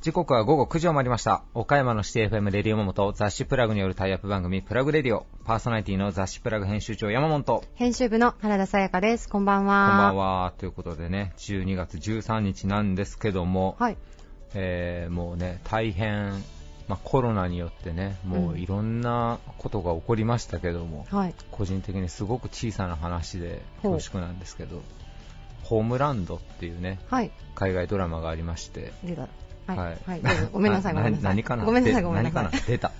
時刻は午後9時を回りました。岡山のシティ FM レディオモモと雑誌プラグによるタイアップ番組プラグレディオ。パーソナリティの雑誌プラグ編集長山本。こ編集部の原田さやかです。こんばんんは。ばんは。ということでね、12月13日なんですけども、はい。えーもうね、大変、まあ、コロナによってね、もういろんなことが起こりましたけども、はい。個人的にすごく小さな話で恐縮なんですけど、ホームランドっていうね、はい。海外ドラマがありまして、出た。はい。ははいい。どうぞ ごめんなさい、ごめんなさい。何かな？ごめんなさい、でごめんなさい。何かな？出た。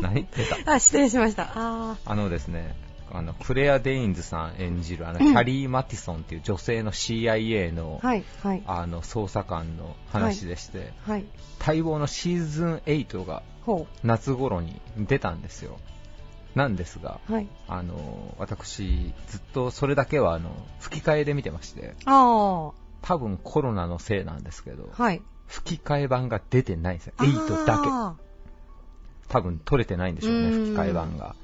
何？出た。あ、失礼しました。ああのですね、あの、クレア・デインズさん演じる、あの、キャリー・マティソンっていう女性の CIA の、ーはい。はい。あの、捜査官の話でして、はい。待望のシーズン8がほ夏頃に出たんですよ。なんですが、う。はい。あの、私、ずっとそれだけは、あの、吹き替えで見てまして、ああ。多分コロナのせいなんですけど、はい。吹き替え版が出てないんですよ。8だけ。あ多分撮れてないんでしょうね、吹き替え版が。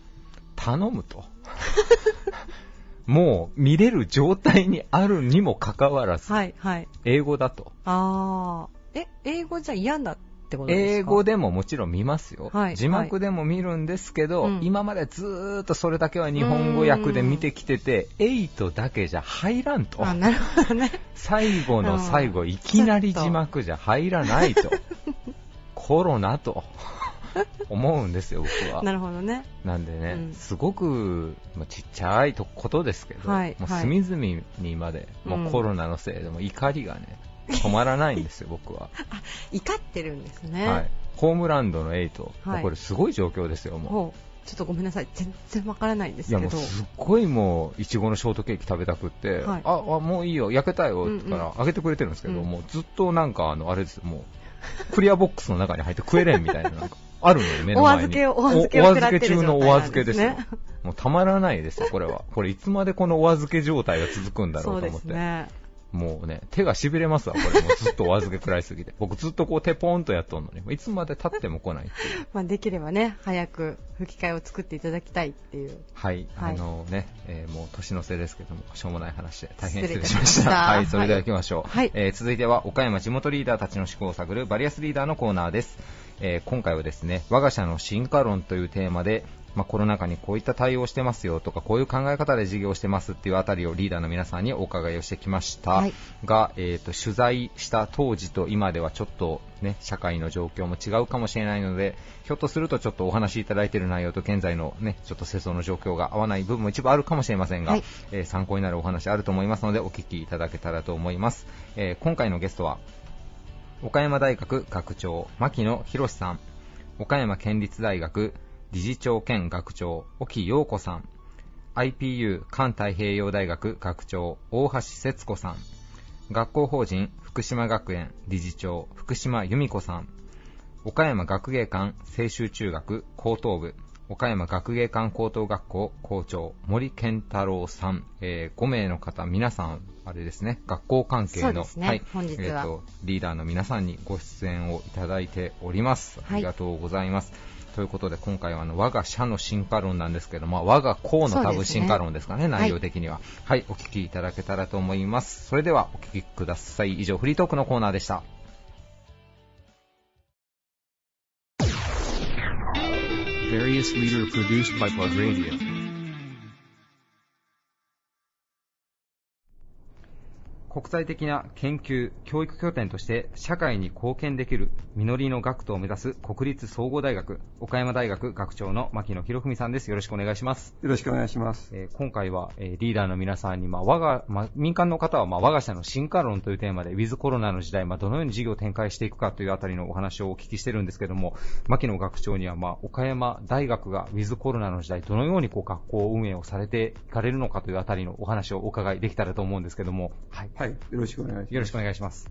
頼むと。もう見れる状態にあるにもかかわらず、ーはい。はい。英語だと。ああ。え、英語じゃ嫌だってことですか？英語でももちろん見ますよ。はい字幕でも見るんですけど、うん今までずーっとそれだけは日本語訳で見てきてて、8だけじゃ入らんと。あ、なるほどね。最後の最後、いきなり字幕じゃ入らないと。コロナと 思うんですよ、僕は。なるほどね。なんでね、うんすごく、まあ、ちっちゃいとことですけど、もうはいはい隅々にまで、もうコロナのせいでもう怒りがね、止まらないんですよ、僕は。怒ってるんですね。はい。ホームランドの8、もはいうこれすごい状況ですよ、もほう。ちょっとごめんなさい。全然わからないんでう。いや、すけど。もうすっごいもう、いちごのショートケーキ食べたくって、はいあ、あ、もういいよ、焼けたよ、って言ったうんら、あげてくれてるんですけど、うんもうずっとなんか、あの、あれですよ、もう、クリアボックスの中に入って食えれんみたいな、なんか、あるのよ、目の前に。お預けをお預けをおお食らってる預け中のお預けですよ。もうたまらないですよ、これは。これいつまでこのお預け状態が続くんだろそうと思って。すね。もうね、手が痺れますわ、これ。もうずっとお預け食らいすぎて。僕ずっとこう手ポンとやっとんのに、いつまで経っても来ないっていう。まあ、できればね、早く吹き替えを作っていただきたいっていう。はい、はいあのね、えーもう年の瀬ですけども、しょうもない話で大変失礼しましたました。はい、それでは行きましょう。はいえー続いては、岡山地元リーダーたちの思考を探るバリアスリーダーのコーナーです。えー今回はですね、我が社の進化論というテーマで、まあ、コロナ禍にこういった対応をしてますよとか、こういう考え方で事業をしてますっていうあたりをリーダーの皆さんにお伺いをしてきました。はい。が、えー、と取材した当時と今ではちょっと、ね、社会の状況も違うかもしれないのでひょっとするとちょっとお話しいただいている内容と現在の、ね、ちょっと世相の状況が合わない部分も一部あるかもしれませんが、はい。えー参考になるお話あると思いますのでお聞きいただけたらと思います、えー今回のゲストは岡山大学学長牧野博さん。岡山県立大学理事長兼学長沖陽子さん。IPU 環太平洋大学学長大橋節子さん。学校法人福島学園理事長福島由美子さん。岡山学芸館青州中学高等部。岡山学芸館高等学校校長森健太郎さん、えー5名の方皆さんあれですね。学校関係の、そうですね。はい。本日は。えーとリーダーの皆さんにご出演をいただいております。ありがとうございます、ということで今回はあの我が社の進化論なんですけども、我が校の多分進化論ですかね、内容的には。はい、お聞きいただけたらと思います。それではお聞きください。以上、フリートークのコーナーでした。Various leader produced by Plug Radio. 国際的な研究、教育拠点として社会に貢献できる実りの学徒を目指す国立総合大学、岡山大学学長の牧野博文さんです。よろしくお願いします。よろしくお願いします。えー今回は、えーリーダーの皆さんに、まあ我がまあ、民間の方は、まあ、我が社の進化論というテーマで、ウィズコロナの時代、まあ、どのように事業を展開していくかというあたりのお話をお聞きしてるんですけども、牧野学長には、まあ、岡山大学がウィズコロナの時代、どのようにこう学校運営をされていかれるのかというあたりのお話をお伺いできたらと思うんですけども、はい。はい。よろしくお願いします。よろしくお願いします。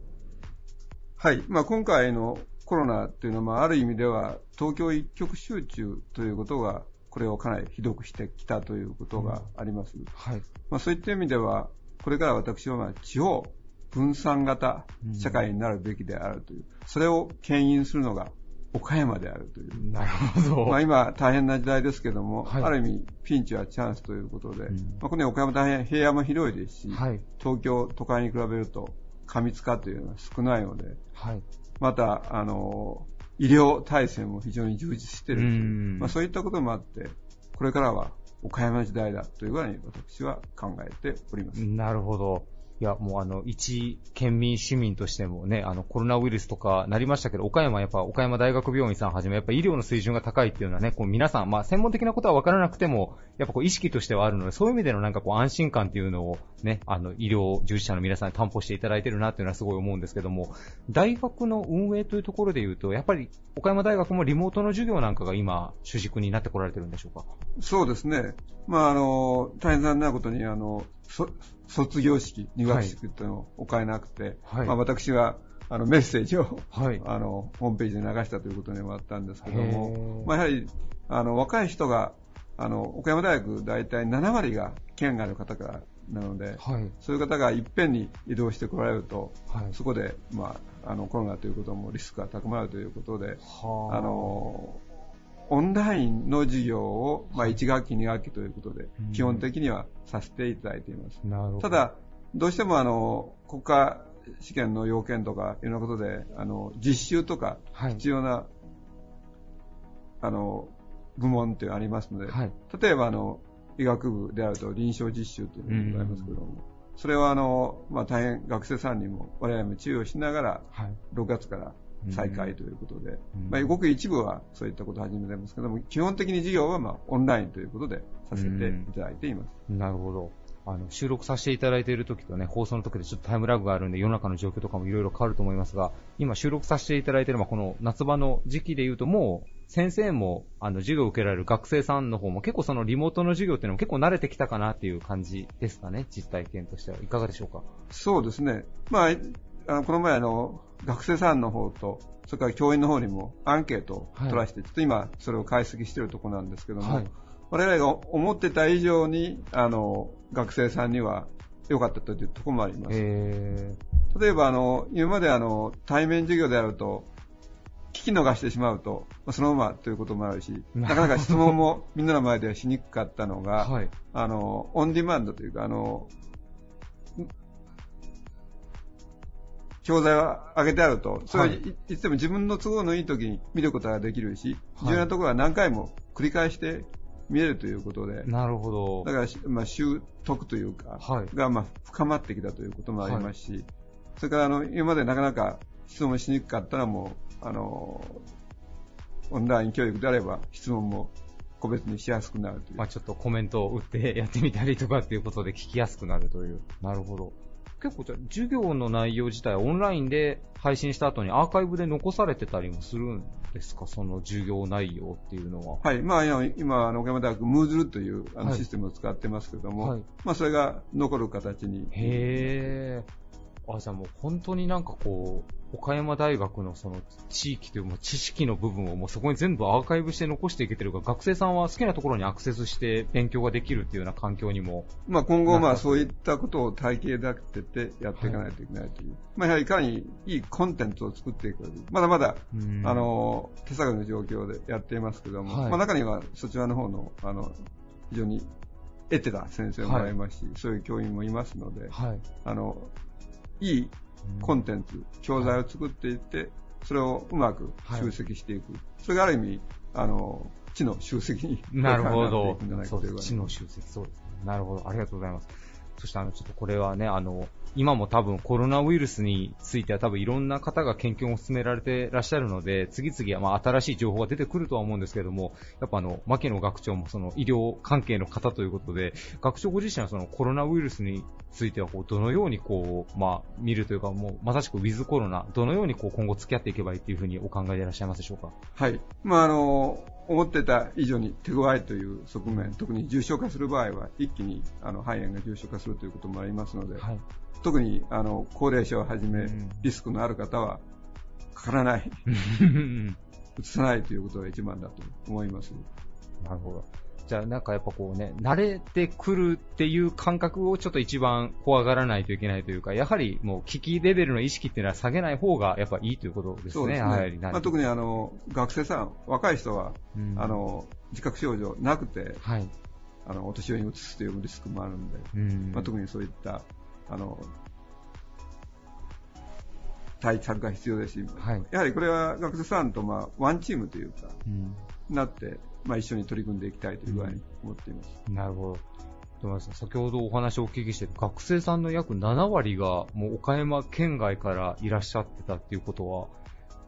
はい。まあ、今回のコロナっていうのは、まあ、ある意味では、東京一極集中ということが、これをかなりひどくしてきたということがあります。はい。まあ、そういった意味では、これから私は、まあ、地方分散型社会になるべきであるという、それを牽引するのが岡山であるという。なるほど。まあ今大変な時代ですけども、はいある意味ピンチはチャンスということで、うんまあ、この岡山大変平野も広いですし、はい。東京都会に比べると過密化というのは少ないので、はい。また、あの、医療体制も非常に充実しているといううんまあ、そういったこともあって、これからは岡山時代だというぐらいに私は考えております。なるほど。いや、もうあの、一県民市民としてもね、あの、コロナウイルスとかなりましたけど、岡山やっぱ、岡山大学病院さんはじめ、やっぱ医療の水準が高いっていうのはね、こう皆さん、まあ、専門的なことは分からなくても、やっぱこう意識としてはあるので、そういう意味でのなんかこう安心感っていうのをね、あの、医療従事者の皆さんに担保していただいてるなっていうのはすごい思うんですけども、大学の運営というところで言うと、やっぱり岡山大学もリモートの授業なんかが今、主軸になってこられてるんでしょうか？そうですね。まあ、あの、大変残念なことに、あの、卒業式、入学式というのを行えなくて、はい。まあ、私があのメッセージを、はい。あのホームページで流したということでもあったんですけどへもー、まあ、やはりあの若い人があの岡山大学大体7割が県外の方からなので、はい。そういう方がいっぺんに移動してこられると、はい。そこで、まあ、あのコロナということもリスクが高まるということで、はあのオンラインの授業を、まあ、1学期、2学期ということでうん、基本的にはさせていただいています。なるほど。ただ、どうしてもあの国家試験の要件とかいろんなことであの実習とかはい。必要な、あの部門ってありますので、はい。例えばあの医学部であると臨床実習というのがございますけども、それはあの、まあ、大変学生さんにも我々も注意をしながらはい。6月から再開ということで、うんまあ、ごく一部はそういったことを始めてますけども、基本的に授業はまあオンラインということでさせていただいています。なるほど。あの、収録させていただいている時とね、放送の時でちょっとタイムラグがあるんで、世の中の状況とかもいろいろ変わると思いますが、今収録させていただいているのは、この夏場の時期で言うと、もう、先生も、あの、授業を受けられる学生さんの方も、結構そのリモートの授業っていうのも結構慣れてきたかなっていう感じですかね、実体験としては。いかがでしょうか？そうですね。まあ、あのこの前あの、学生さんの方と、それから教員の方にもアンケートを取らせて、ちょっと今それを解析しているところなんですけども、はい我々が思ってた以上に、あの、学生さんには良かったというところもあります。え例えばあの、今まであの、対面授業であると、聞き逃してしまうと、まあそのままということもあるし、なかなか質問もみんなの前ではしにくかったのー、が、はい。あの、オンディマンドというか、あの、教材を上げてあると、それをはいいいつでも自分の都合のいい時に見ることができるし、はい重要なところは何回も繰り返して見えるということで、なるほど。だからし、まあ、習得というか、はいが、まあ、深まってきたということもありますし、それから、あの、今までなかなか質問しにくかったらもう、あの、オンライン教育であれば質問も個別にしやすくなるという。まあちょっとコメントを打ってやってみたりとかっていうことで聞きやすくなるという。なるほど。結構じゃあ授業の内容自体はオンラインで配信した後にアーカイブで残されてたりもするんですか？その授業内容っていうのは。はい。まあ、今、今あの、岡山大学、ムーズルというあのはいシステムを使ってますけども、はいまあ、それが残る形に。へー。あ、じゃあもう本当になんかこう、岡山大学のその地域というもう知識の部分をもうそこに全部アーカイブして残していけてるから、学生さんは好きなところにアクセスして勉強ができるっていうような環境にも。まあ、今後、まあ、そういったことを体系立ててやっていかないといけないという。まあ、やはりいかにいいコンテンツを作っていくまだまだ、うんあ、の、手探りの状況でやっていますけども、はいまあ、中にはそちらの方の、あの、非常に得てた先生もいますし、そういう教員もいますので、はい。あの、いいコンテンツ、教材を作っていって、それをうまく集積していく。それがある意味、あの、知の集積になるほどくんじゃない。かそうというです。知の集積、そうですね。なるほど。ありがとうございます。そしてあの、ちょっとこれはね、あの、今も多分コロナウイルスについては多分いろんな方が研究を進められてらっしゃるので、次々まあ新しい情報が出てくるとは思うんですけれども、やっぱあの、牧野学長もその医療関係の方ということで、学長ご自身はそのコロナウイルスについてはこう、どのようにこう、まあ、見るというかもう、まさしくウィズコロナ、どのようにこう、今後付き合っていけばいいっていうふうにお考えでいらっしゃいますでしょうか？はい。まあ、あの、思ってた以上に手強いという側面、特に重症化する場合は、一気にあの肺炎が重症化するということもありますので、はい。特にあの高齢者をはじめうん、リスクのある方は、かからない、うつさないということが一番だと思います。なるほど。じゃあなんかやっぱこうね、慣れてくるっていう感覚をちょっと一番怖がらないといけないというか、やはりもう危機レベルの意識っていうのは下げない方がやっぱいいということですね。そうですやは。まあ、特にあの、学生さん、若い人は、うんあの、自覚症状なくて、はい。あの、お年寄りに移すというリスクもあるんで、うんまあ、特にそういった、あの、対策が必要ですし、はいやはりこれは学生さんと、まあ、ワンチームというか、うんなって、まあ、一緒に取り組んでいきたいという具合に思っています。なるほど。先ほどお話をお聞きして、学生さんの約7割がもう岡山県外からいらっしゃってたっていうことは、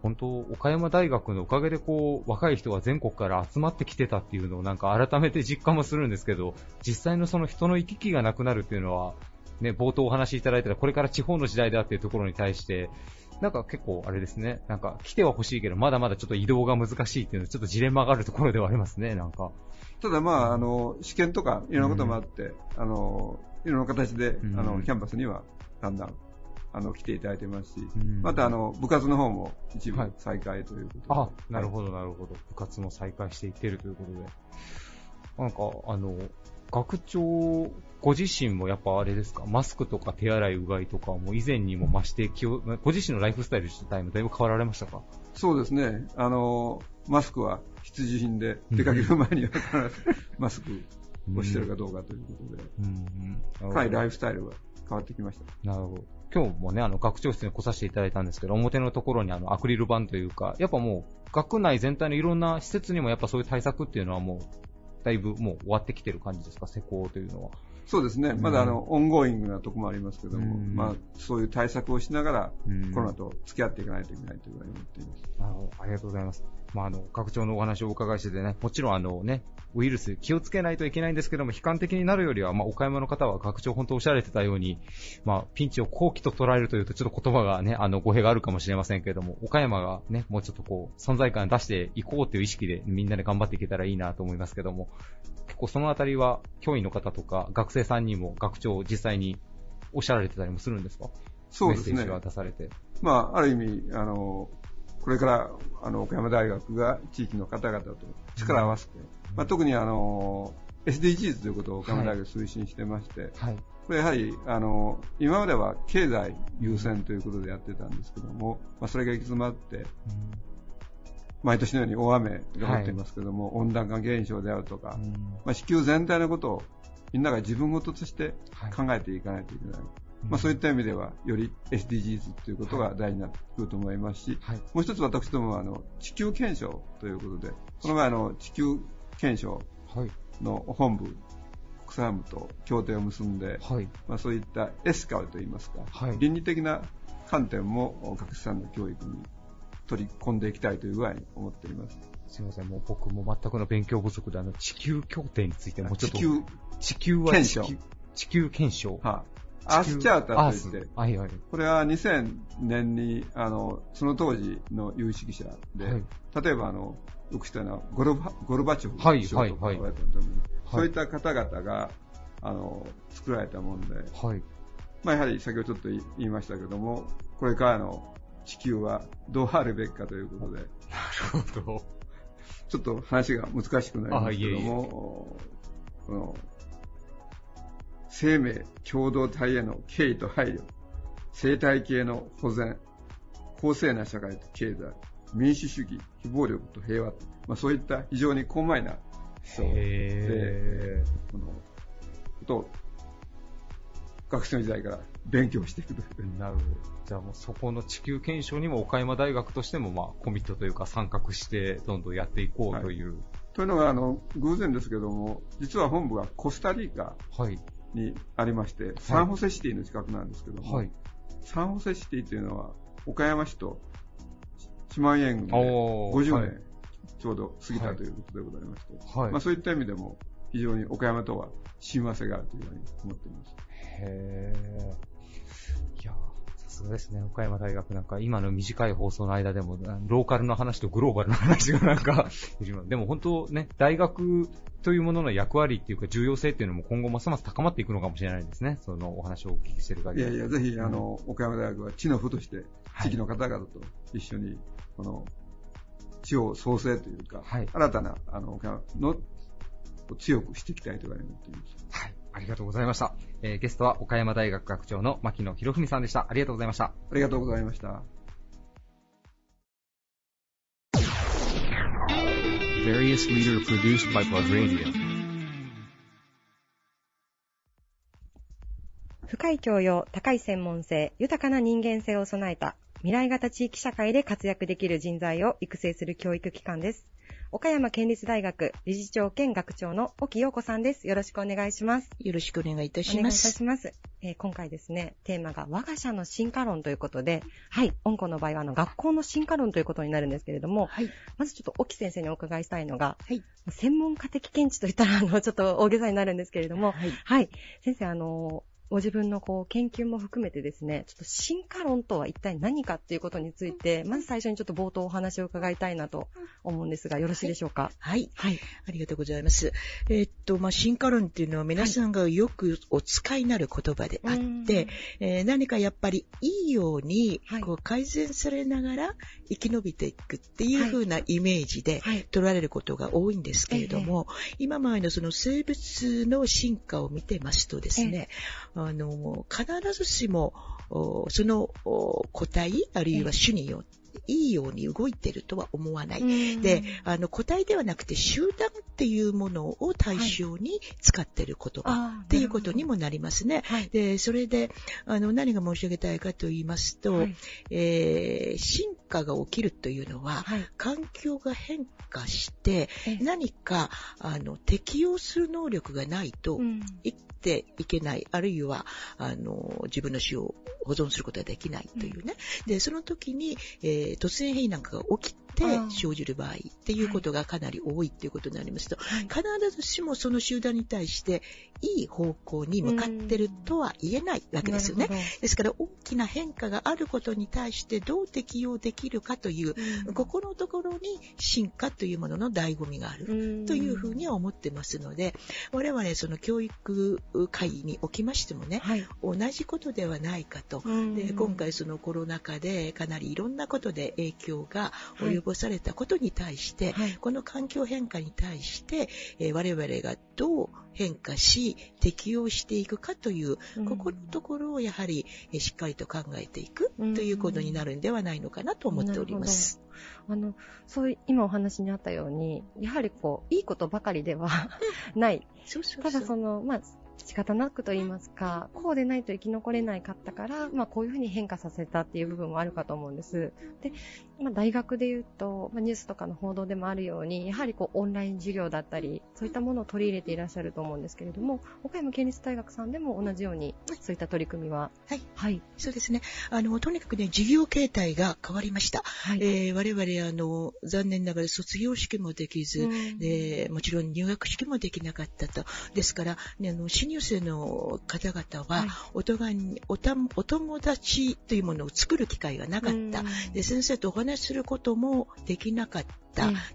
本当、岡山大学のおかげでこう、若い人が全国から集まってきてたっていうのをなんか改めて実感もするんですけど、実際のその人の行き来がなくなるっていうのは、ね、冒頭お話しいただいたら、これから地方の時代だっていうところに対して、なんか結構あれですね、なんか来ては欲しいけど、まだまだちょっと移動が難しいっていうのはちょっとジレンマがあるところではありますね、なんか。ただまあ、あの、試験とかいろんなこともあって、あの、いろんな形で、うんあの、キャンパスにはだんだん、あの、来ていただいてますし、うんまたあの、部活の方も一部はい再開ということで。あ、なるど。ほど、なるほど。部活も再開していってるということで。なんか、あの、学長、ご自身もやっぱあれですか、マスクとか手洗いうがいとかも以前にも増して気を、ご自身のライフスタイル自体もだいぶ変わられましたか？そうですね。あの、マスクは必需品で、出かける前には必ず マスクをしてるかどうかということで、うん、うん。ライフスタイルが変わってきました。なるほど。今日もね、あの、学長室に来させていただいたんですけど、表のところにあの、アクリル板というか、やっぱもう、学内全体のいろんな施設にもやっぱそういう対策っていうのはもう、だいぶもう終わってきてる感じですか、施工というのは。そうですね。うんまだあの、オンゴーイングなとこもありますけども、うんまあ、そういう対策をしながら、うんコロナと付き合っていかないといけないというふうに思っています。なるほど。ありがとうございます。まあ、あの、学長のお話をお伺いしててね、もちろんあのね、ウイルス気をつけないといけないんですけども、悲観的になるよりは、まあ、岡山の方は学長本当おっしゃられてたように、まあ、ピンチを好機と捉えるというと、ちょっと言葉がね、あの、語弊があるかもしれませんけれども、岡山がね、もうちょっとこう、存在感出していこうという意識でみんなで頑張っていけたらいいなと思いますけども、結構そのあたりは、教員の方とか、学生さんにも学長実際におっしゃられてたりもするんですか？そうですねメッセージ。が出されて。まあ、ある意味、あの、これから、あの、岡山大学が地域の方々と力を合わせて、まあ、特にあの、SDGs ということを岡山大学推進してまして、はい。これやはり、あの、今までは経済優先ということでやってたんですけども、まあ、それが行き詰まって、毎年のように大雨が降っていますけども、温暖化現象であるとか、うん。まあ、地球全体のことをみんなが自分事としてはい。考えていかないといけない。まあ、そういった意味では、より SDGs ということが大事になってくると思いますし、はい。もう一つ私どもはあの地球検証ということで、この前あの地球検証はい。の本部、国際部と協定を結んで、はい。まあ、そういったエスカルといいますか、はい倫理的な観点も学生さんの教育に取り込んでいきたいという具合に思っています。すみません、もう僕も全くの勉強不足で、あの、地球協定についてもうちょっと。地球、地球は検証地球地球検証。はあ、アースチャーターといってはいはい。これは2000年に、あの、その当時の有識者で、はい例えばあの、よく知ったのはゴルバゴルバチョフはい首相とかはい言われたと思そういった方々が、あの、作られたもので、はい。まあ、やはり先ほどちょっと言いましたけども、これからの地球はどうあるべきかということで、なるほど。ちょっと話が難しくなりますけども、この生命共同体への敬意と配慮、生態系の保全、公正な社会と経済、民主主義、非暴力と平和と、まあ、そういった非常に広範囲な思想で、へこのことを学生の時代から勉強していくという。ー。なるほど。じゃあもうそこの地球検証にも岡山大学としてもまあコミットというか参画してどんどんやっていこうという。というのが、あの、偶然ですけども、実は本部がコスタリカはい。にありまして、サンホセシティの近くなんですけども、はい。サンホセシティというのは、岡山市と四万円郡でおー50はい年ちょうど過ぎたということでございまして、はい。まあ、そういった意味でも、非常に岡山とは親和性があるというふうに思っています。へやーさすがですね。岡山大学なんか今の短い放送の間でも、ローカルの話とグローバルの話がなんか、でも本当ね、大学というものの役割っていうか重要性っていうのも今後ますます高まっていくのかもしれないですね。そのお話をお聞きしてる限り。いやいや、ぜひ、あの、岡山大学は地の府として、はい地域の方々と一緒に、この、地方創生というか、はい新たな、あの、岡山の、強くしていきたいというふうに思います。はい。ありがとうございました。えーゲストは岡山大学学長の牧野博文さんでした。ありがとうございました。ありがとうございました。Various leader produced by Plug Radio. 深い教養、高い専門性、豊かな人間性を備えた未来型地域社会で活躍できる人材を育成する教育機関です。岡山県立大学理事長兼学長の沖陽子さんです。よろしくお願いします。よろしくお願いいたお願いいたします。します。えー今回ですね、テーマが我が社の進化論ということで、はい、音子の場合はあの学校の進化論ということになるんですけれども、はい。まずちょっと沖先生にお伺いしたいのが、はい。専門家的見地といったら、あの、ちょっと大げさになるんですけれども、はい。はい。先生、あの、ご自分のこう研究も含めてですね、ちょっと進化論とは一体何かっていうことについて、まず最初にちょっと冒頭お話を伺いたいなと思うんですが、よろしいでしょうか？はい。はい。ありがとうございます。えーっと、まあ、進化論っていうのは皆さんがよくお使いになる言葉であって、えー何かやっぱりいいようにはいこう改善されながら生き延びていくっていう風なイメージではい。取られることが多いんですけれども、今までのその生物の進化を見てますとですね、あの、必ずしも、おそのお個体、あるいは種によって、いいように動いてるとは思わない。で、あの、個体ではなくて集団っていうものを対象に使ってる言葉あーっていうことにもなりますね。はい。で、それで、あの、何が申し上げたいかと言いますと、はい。えー進化が起きるというのは、はい。環境が変化して、え何か、あの、適応する能力がないと、うん生きていけない、あるいは、あの、自分の死を保存することができないというね。で、その時に、えー突然変異なんかが起きてあー生じる場合っていうことがかなり多いっていうことになりますと、はい必ずしもその集団に対していい方向に向かってるとは言えないわけですよね。ですから大きな変化があることに対してどう適応できるかという、ここのところに進化というものの醍醐味がある。うんというふうには思ってますので、我々その教育会におきましてもね、はい。同じことではないかと。うんで今回そのコロナ禍でかなりいろんなことで影響が及ぼされたことに対して、はい。この環境変化に対して、えー我々がどう変化し適応していくかという、ここのところをやはり、えーしっかりと考えていくうんということになるんではないのかなと思っております。あの、そういう、今お話にあったように、やはりこう、いいことばかりではない。そうそうそうただその、まあ、仕方なくと言いますか、こうでないと生き残れないかったから、まあ、こういうふうに変化させたっていう部分もあるかと思うんです。で、まあ、大学で言うと、まあ、ニュースとかの報道でもあるように、やはりこう、オンライン授業だったり、そういったものを取り入れていらっしゃると思うんですけれども、岡山県立大学さんでも同じように、そういった取り組みは、はい。はい。そうですね。あの、とにかくね、授業形態が変わりました。はい。えー我々、あの、残念ながら卒業式もできず、うんで、もちろん入学式もできなかったと。ですから、ね、あの、新入生の方々は、はいお互いにおたお友達というものを作る機会がなかった。うんで、先生とお話しすることもできなかった、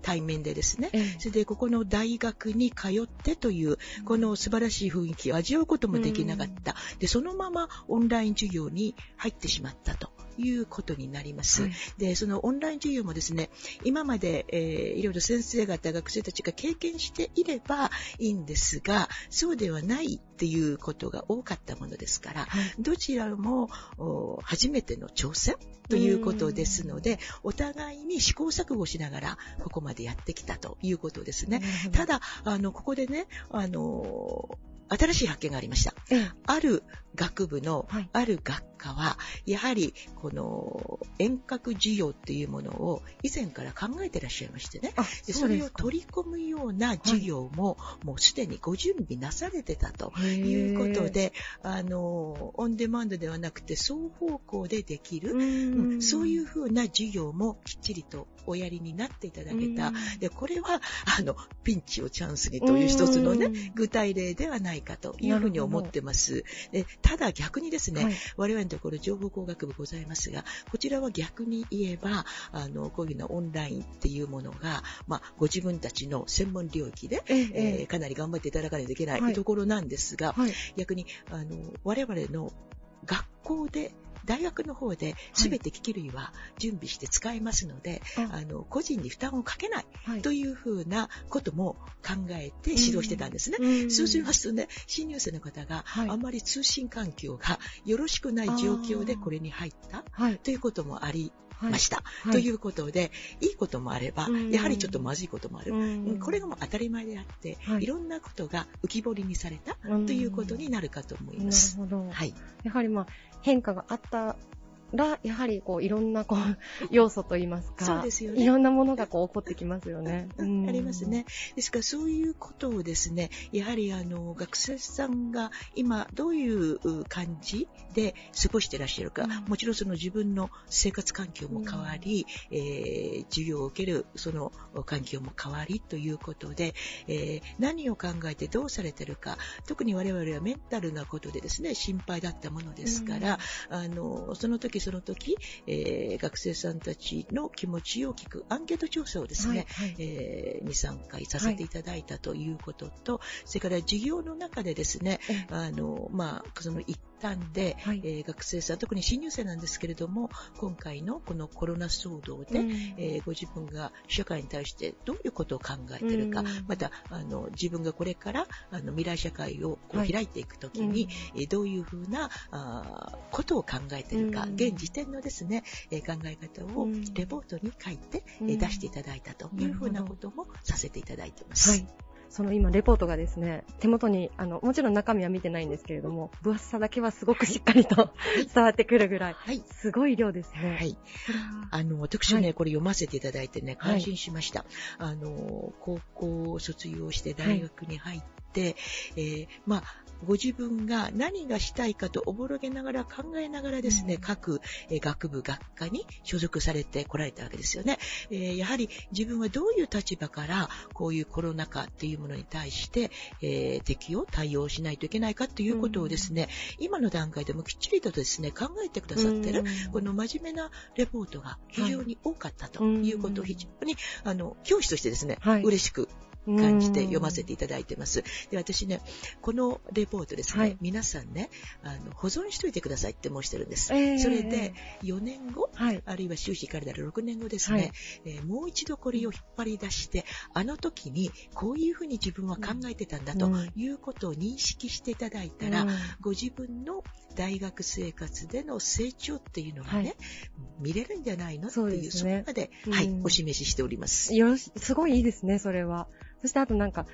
対面でですね。ええ。それで、ここの大学に通ってという、この素晴らしい雰囲気を味わうこともできなかった。で、そのままオンライン授業に入ってしまったということになります。はい。で、そのオンライン授業もですね、今まで、えーいろいろ先生方、学生たちが経験していればいいんですが、そうではないっていうことが多かったものですから、はい。どちらもお初めての挑戦ということですので、お互いに試行錯誤しながら、ここまでやってきたということですね。ただ、あの、ここでね、あの、新しい発見がありました。ええある学部のはいある学科は、やはりこの遠隔授業っていうものを以前から考えてらっしゃいましてね。あ、でそうれを。取り込むような授業も、もうすでにご準備なされてたということで、あの、オンデマンドではなくて双方向でできる、うんそういうふうな授業もきっちりとおやりになっていただけた。で、これは、あの、ピンチをチャンスにという一つのね、具体例ではないかというふうに思ってます。でただ逆にですね、はい我々のところ情報工学部ございますが、こちらは逆に言えば、あの、こういうようなオンラインっていうものが、まあ、ご自分たちの専門領域で、ええええーかなり頑張っていただかないといけなはいいところなんですが、はい。逆に、あの、我々の学校で大学の方で全て機器類は準備して使えますので、ああの個人に負担をかけないはい。というふうなことも考えて指導してたんですね。うん。そうしますとね、新入生の方がはい。あんまり通信環境がよろしくない状況でこれに入ったはい。ということもありはいました。はいということで、いいこともあればうん、やはりちょっとまずいこともある。うんこれがもう当たり前であって、はいいろんなことが浮き彫りにされたうんということになるかと思いなるます。ほど。はい。やはりまあ変化があったら、やはりこういろんなこう 要素といいますか、そうですよねいろんなものがこう起こってきますよね。うんありますね。。ですからそういうことをですね、やはりあの学生さんが今どういう感じで過ごしてらっしゃるか、うんもちろんその自分の生活環境も変わり、えー授業を受けるその環境も変わりということで、えー何を考えてどうされてるか、特に我々はメンタルなことでですね、心配だったものですから、あの、その時その時、えー学生さんたちの気持ちを聞くアンケート調査をですね、はいはい。えー2、3回させていただいたということと、それから授業の中でですね、え。あの、まあ、その一端で、はい。えー学生さん、特に新入生なんですけれども、今回のこのコロナ騒動で、うん。えーご自分が社会に対してどういうことを考えているか、うん。またあの自分がこれからあの未来社会をこうはい。開いていくときに、えーどういうふうなあーことを考えているか、うん。現時点のですね、えー考え方をうん。レポートに書いて、うん。えー出していただいたというふうなこともさせていただいてまはす。い。その今、レポートがですね、手元に、あの、もちろん中身は見てないんですけれども、分厚さだけはすごくしっかりと伝わってくるぐらい、はい。すごい量ですね。はい。あの、私ね、はいこれ読ませていただいてね、はい感心しました。あの、高校を卒業して大学に入って、えーまあ、ご自分が何がしたいかとおぼろげながら考えながらですね、うん。各、えー学部、学科に所属されてこられたわけですよね。えーやはり自分はどういう立場からこういうコロナ禍っていうものに対して、えー適応、対応しないといけないかということをですね、今の段階でもきっちりとですね、考えてくださってる、うん。この真面目なレポートが非常に多かったとはいいうことを非常に、あの、教師としてですね、はい。嬉しく感じて読ませていただいてます。で、私ね、このレポートですね、はい皆さんね、あの、保存しといてくださいって申してるんです。えーそれで、4年後、はい。あるいは修士からだら6年後ですね、はいえーもう一度これを引っ張り出して、あの時にこういうふうに自分は考えてたんだとうんいうことを認識していただいたら、うんご自分の大学生活での成長っていうのがね、はい。見れるんじゃないのっていう、ですね。そこまで、うん。はい、お示ししております。よろし、すごいいいですね、それは。そしてあとなんか、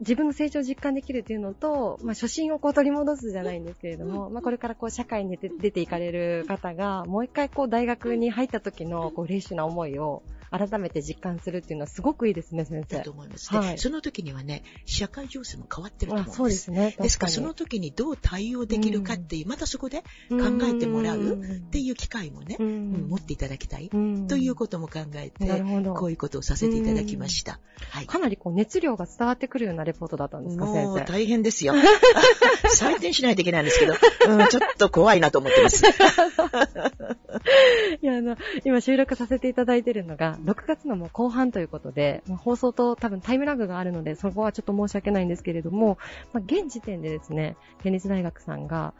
自分の成長を実感できるっていうのと、まあ、初心をこう取り戻すじゃないんですけれども、まあ、これからこう社会に出ていかれる方が、もう一回こう大学に入った時のこう嬉しいな思いを改めて実感するっていうのはすごくいいですね、先生だと。思いますね、はいその時にはね、社会情勢も変わってると思うんです。あそうですね。ですから、その時にどう対応できるかっていう、またそこで考えてもらうっていう機会もね、持っていただきたい、うんということも考えて。こういうことをさせていただきました。はい。かなりこう熱量が伝わってくるようなレポートだったんですか、先もう生。大変ですよ。採点しないといけないんですけど、うん、ちょっと怖いなと思ってます。いや、あの、今収録させていただいているのが、6月のもう後半ということで、まあ放送と多分タイムラグがあるので、そこはちょっと申し訳ないんですけれども、まあ、現時点でですね、県立大学さんが、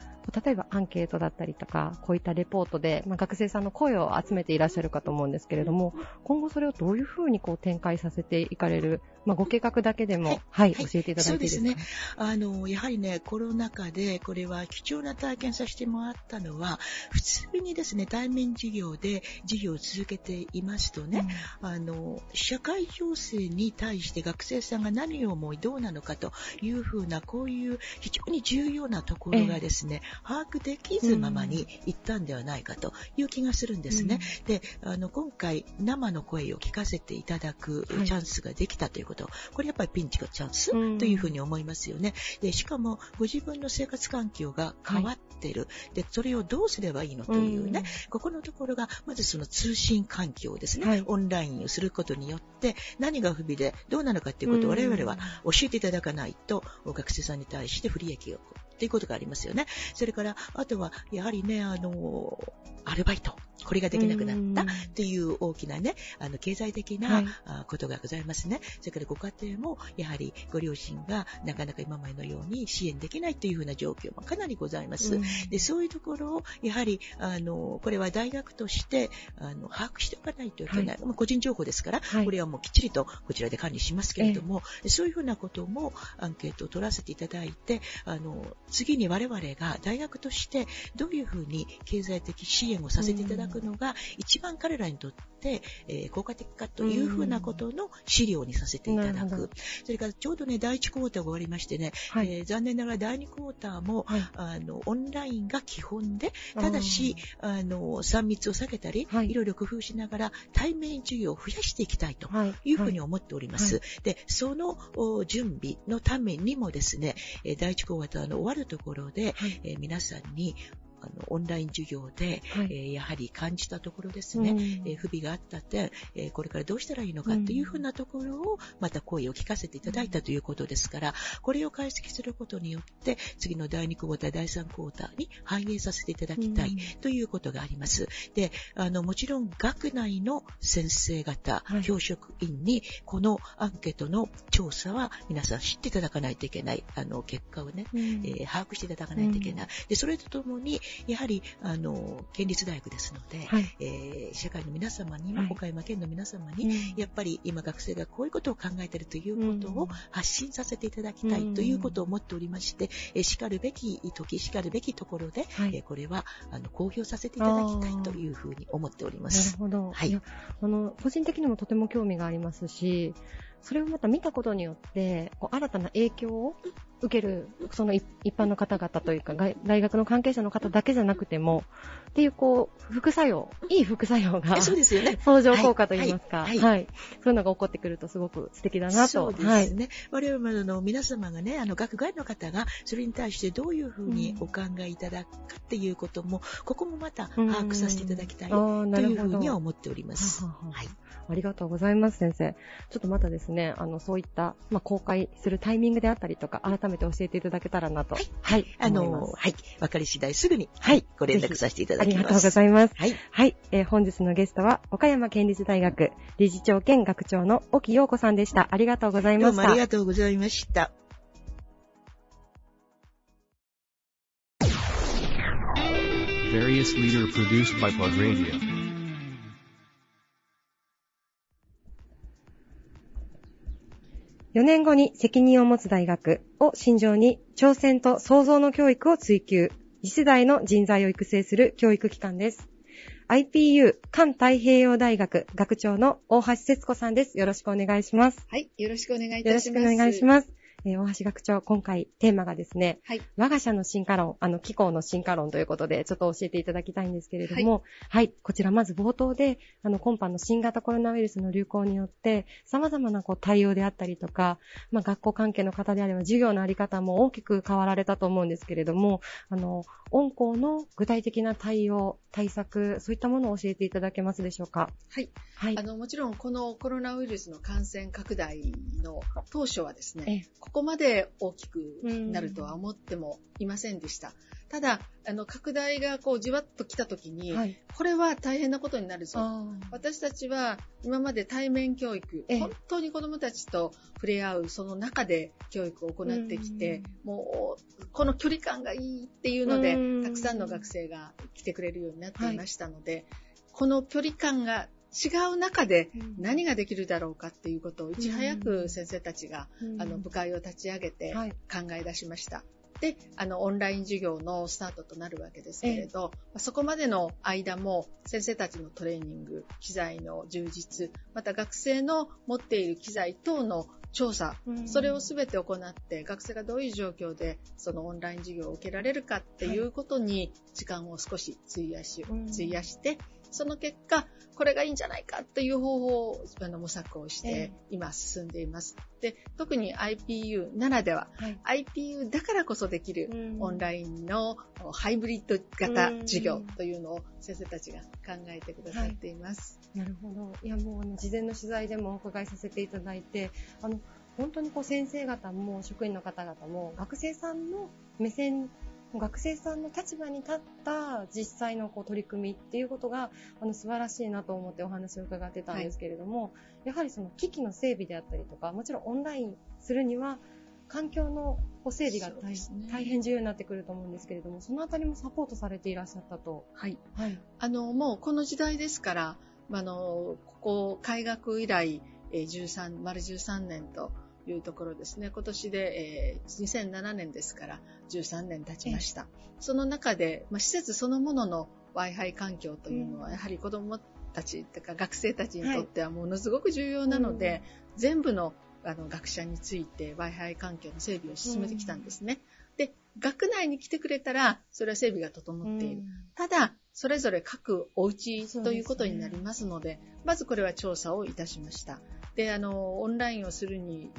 例えばアンケートだったりとか、こういったレポートで、まあ、学生さんの声を集めていらっしゃるかと思うんですけれども、今後それをどういうふうにこう展開させていかれる、まあ、ご計画だけでも、はい、はい教えていただいていいですか？そうですね。あの、やはりね、コロナ禍で、これは貴重な体験させてもらったのは、普通にですね、対面授業で授業を続けていますとね、あの、社会情勢に対して学生さんが何を思い、どうなのかというふうな、こういう非常に重要なところがですね、把握できずままに行ったんではないかという気がするんですね。で、あの、今回、生の声を聞かせていただくはい。チャンスができたということ、これやっぱりピンチがチャンスうん。というふうに思いますよね。で、しかも、ご自分の生活環境が変わってる。で、それをどうすればいいのというね、ここのところが、まずその通信環境ですね、はい。オンラインをすることによって、何が不備でどうなのかっていうことを我々は教えていただかないと、学生さんに対して不利益をっていうことがありますよね。それから、あとは、やはりね、あの、アルバイト。これができなくなったっていう大きなね、あの、経済的な、はい、ことがございますね。それからご家庭も、やはりご両親がなかなか今までのように支援できないというふうな状況もかなりございます。うん、で、そういうところを、やはり、あの、これは大学として、あの、把握しておかないといけない。はい、まあ、個人情報ですから、はい、これはもうきっちりとこちらで管理しますけれども、えー、そういうふうなこともアンケートを取らせていただいて、あの、次に我々が大学としてどういうふうに経済的支援をさせていただくのが、一番彼らにとって、えー、効果的かというふうなことの資料にさせていただく。それからちょうどね、第1クォーターが終わりましてね、はい、えー、残念ながら第2クォーターも、はい、あの、オンラインが基本で、ただし、あの、3密を避けたり、はい、いろいろ工夫しながら対面授業を増やしていきたいとい。うふうに思っております。で、その準備のためにもですね、第1クォーターの終わるところで、えー、皆さんにあの、オンライン授業で、はい、えー、やはり感じたところですね、うん、えー、不備があった点、えー、これからどうしたらいいのかというふうなところを、また声を聞かせていただいたということですから、これを解析することによって、次の第2クォーター、第3クォーターに反映させていただきたいということがあります。で、あの、もちろん学内の先生方、はい、教職員に、このアンケートの調査は皆さん知っていただかないといけない、あの、結果をね、うん、えー、把握していただかないといけない。で、それとともに、やはり、あの、県立大学ですので、はい、えー、社会の皆様にも、岡山県の皆様に、やっぱり今学生がこういうことを考えているということを発信させていただきたいということを思っておりまして、えー、叱るべき時、叱るべきところで、はい、えー、これは、あの、公表させていただきたいというふうに思っております。なるほど。はい。あの、個人的にもとても興味がありますし、それをまた見たことによって、こう新たな影響を受ける、その一般の方々というか、大学の関係者の方だけじゃなくても、っていう、こう、副作用、いい副作用が、そうですよね。相乗効果といいますか、はい、はい、そういうのが起こってくるとすごく素敵だなと。そうですね。はい、我々の皆様がね、あの、学外の方が、それに対してどういうふうにお考えいただくかっていうことも、ここもまた把握させていただきたいというふうには思っております。ははい。ありがとうございます、先生。ちょっとまたですね、あの、そういった、まあ、公開するタイミングであったりとか、改めて教えていただけたらなと。はい。はい。あの、はい。わかり次第すぐに、はい。ご連絡させていただきます。ありがとうございます。はい。はい。えー、本日のゲストは、岡山県立大学理事長兼学長の沖陽子さんでした。ありがとうございました。どうもありがとうございました。various leader produced by Plug Radio. 4年後に責任を持つ大学を心情に挑戦と創造の教育を追求、次世代の人材を育成する教育機関です。IPU 環太平洋大学学長の大橋節子さんです。よろしくお願いします。はい、よろしくお願いいたします。よろしくお願いします。えー、大橋学長、今回テーマがですね、はい、我が社の進化論、あの、気候の進化論ということで、ちょっと教えていただきたいんですけれども、はい、はい、こちらまず冒頭で、あの、今般の新型コロナウイルスの流行によって、様々なこう対応であったりとか、まあ、学校関係の方であれば、授業のあり方も大きく変わられたと思うんですけれども、あの、御校の具体的な対応、対策、そういったものを教えていただけますでしょうか？はい。はい。あの、もちろん、このコロナウイルスの感染拡大の当初はですね、ここまで大きくなるとは思ってもいませんでした。ただ、あの、拡大がこうじわっと来た時に、はい、これは大変なことになるぞ。私たちは今まで対面教育、本当に子供たちと触れ合うその中で教育を行ってきて、もう、この距離感がいいっていうので、たくさんの学生が来てくれるようになっていましたので、はい、この距離感が違う中で何ができるだろうかっていうことをいち早く先生たちが、あの部会を立ち上げて考え出しました。で、あの、オンライン授業のスタートとなるわけですけれど、そこまでの間も先生たちのトレーニング、機材の充実、また学生の持っている機材等の調査、それをすべて行って、学生がどういう状況でそのオンライン授業を受けられるかっていうことに時間を少し費やし、費やして、その結果、これがいいんじゃないかという方法をあの模索をして、今進んでいます。で、特に IPU ならでは、はい、IPU だからこそできるオンラインのハイブリッド型授業というのを先生たちが考えてくださっています。はい、なるほど。いや、もうあの、事前の取材でもお伺いさせていただいて、あの、本当にこう先生方も職員の方々も学生さんの目線学生さんの立場に立った実際のこう取り組みっていうことがあの素晴らしいなと思ってお話を伺ってたんですけれども、はい、やはりその機器の整備であったりとかもちろんオンラインするには環境の整備が大,、ね、大変重要になってくると思うんですけれどもそのあたりもサポートされていらっしゃったと。はい、はい、あのもうこの時代ですからあのここ開学以来13丸13年というところですね。今年で、えー、2007年ですから13年経ちました。その中で、まあ、施設そのものの Wi-Fi 環境というのは、やはり子供たちとか学生たちにとってはものすごく重要なので、はい、全部のあの学者について Wi-Fi 環境の整備を進めてきたんですね。で、学内に来てくれたら、それは整備が整っている。ただ、それぞれ各お家ということになりますので、でね、まずこれは調査をいたしました。で、あの、オンラインをするに、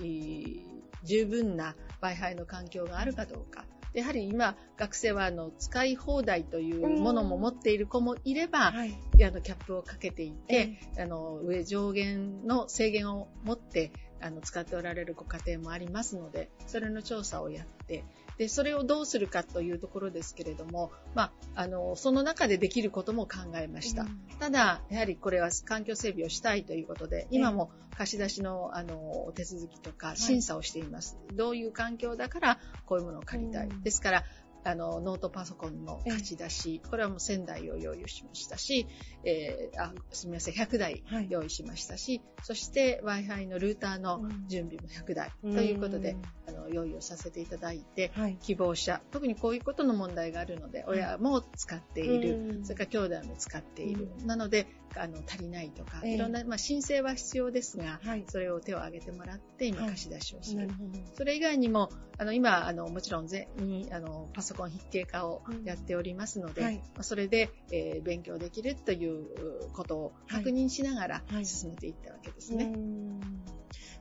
十分な Wi-Fi の環境があるかどうか。やはり今、学生はあの使い放題というものも持っている子もいれば、はい、あのキャップをかけていて、あの上上限の制限を持ってあの使っておられるご家庭もありますので、それの調査をやって、で、それをどうするかというところですけれども、まあ、あの、その中でできることも考えました。うん、ただ、やはりこれは環境整備をしたいということで、今も貸し出しの、あの、手続きとか審査をしています。はい、どういう環境だからこういうものを借りたい。うん、ですから、あの、ノートパソコンの貸し出し、これはもう1000台を用意しましたし、えー、あ、すみません、100台用意しましたし、はい、そして Wi-Fi のルーターの準備も100台ということで、あの、用意をさせていただいて、はい、希望者、特にこういうことの問題があるので、親も使っている、それから兄弟も使っている。なので、あの足りないとか、いろんな、まあ、申請は必要ですが、はい、それを手を挙げてもらって今貸し出しをする。はい、それ以外にもあの今あのもちろん全員あのパソコン筆形化をやっておりますので、はい、それで、えー、勉強できるということを確認しながら進めていったわけですね。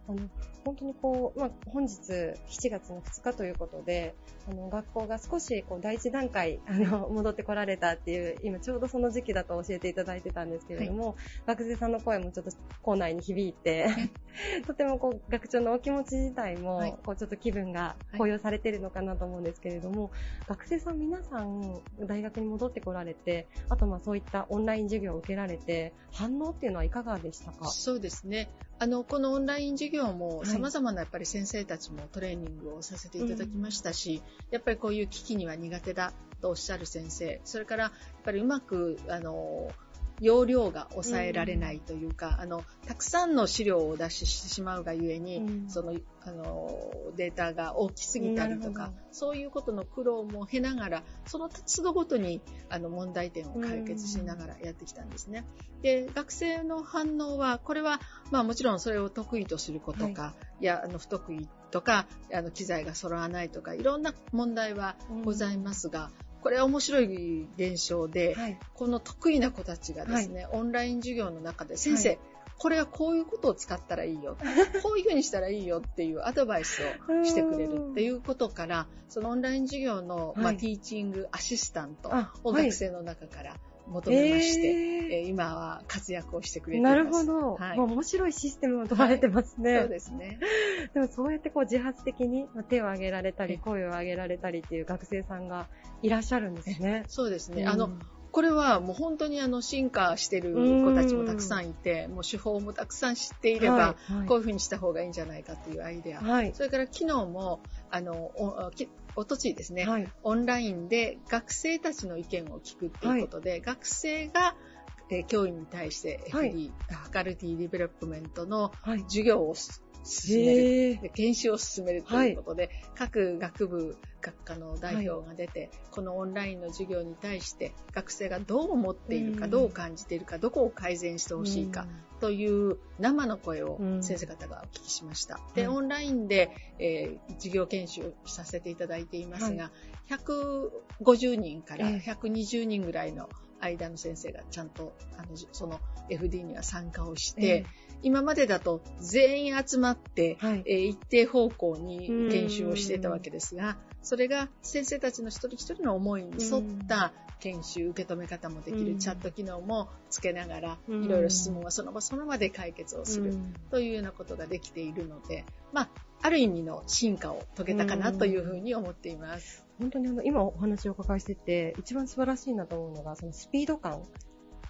あの本当にこう、まあ、本日7月の2日ということで、あの学校が少しこう第一段階あの 戻ってこられたっていう、今ちょうどその時期だと教えていただいてたんですけれども、はい、学生さんの声もちょっと校内に響いて、とてもこう学長のお気持ち自体も、こうちょっと気分が高揚されてるのかなと思うんですけれども、はい、学生さん皆さん大学に戻ってこられて、あとまあそういったオンライン授業を受けられて、反応っていうのはいかがでしたか？そうですね。あの、このオンライン授業も様々なやっぱり先生たちもトレーニングをさせていただきましたし、やっぱりこういう機器には苦手だとおっしゃる先生、それからやっぱりうまく、あの、容量が抑えられないというか、うん、あのたくさんの資料を出ししてしまうがゆえに、うん、そのあのデータが大きすぎたりとか、そういうことの苦労も経ながらその都度ごとにあの問題点を解決しながらやってきたんですね。うん、で学生の反応はこれは、まあ、もちろんそれを得意とすることか、はい、いやあの不得意とかあの機材が揃わないとかいろんな問題はございますが、これは面白い現象で、はい、この得意な子たちがですね、はい、オンライン授業の中で先生、はい、これはこういうことを使ったらいいよ、こういうふうにしたらいいよっていうアドバイスをしてくれるっていうことから、そのオンライン授業の、まあ、ティーチングアシスタントを学生の中から求めまして、えー、今は活躍をしてくれてます。なるほど。はい、面白いシステムを取られてますね。はい、そうですね。でもそうやってこう自発的に手を挙げられたり、声を上げられたりっていう学生さんがいらっしゃるんですね。そうですね。うん、あの、これはもう本当にあの進化してる子たちもたくさんいて、もう手法もたくさん知っていれば、こういうふうにした方がいいんじゃないかっていうアイデア。はい、それから昨日も、あの、おとついですね、はい、オンラインで学生たちの意見を聞くっていうことで、学生がえー、教員に対して FD、はい、 faculty development の授業を進める、研修を進めるということで、はい、各学部学科の代表が出て、はい、このオンラインの授業に対して学生がどう思っているか、どう感じているか、どこを改善してほしいかという生の声を先生方がお聞きしました。で、オンラインで、えー、授業研修させていただいていますが、はい、150人から120人ぐらいの間の先生がちゃんとあのその FD には参加をして、今までだと全員集まって、はい、えー、一定方向に研修をしていたわけですが、それが先生たちの一人一人の思いに沿った研修、受け止め方もできる、チャット機能もつけながら、いろいろ質問はその場その場で解決をする、というようなことができているので、まあ、ある意味の進化を遂げたかなというふうに思っています。本当にあの、今お話をお伺いしてて、一番素晴らしいなと思うのが、そのスピード感。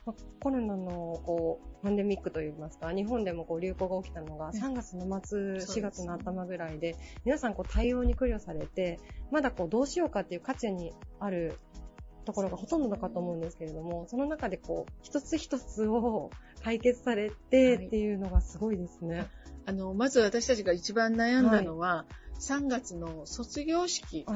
まあ、コロナのこうパンデミックといいますか、日本でもこう流行が起きたのが3月の末、4月の頭ぐらいで、皆さんこう対応に苦慮されて、まだこうどうしようかっていう渦中にあるところがほとんどだかと思うんですけれども、その中でこう、一つ一つを解決されてっていうのがすごいですね。はい、あの、まず私たちが一番悩んだのは、はい、3月の卒業式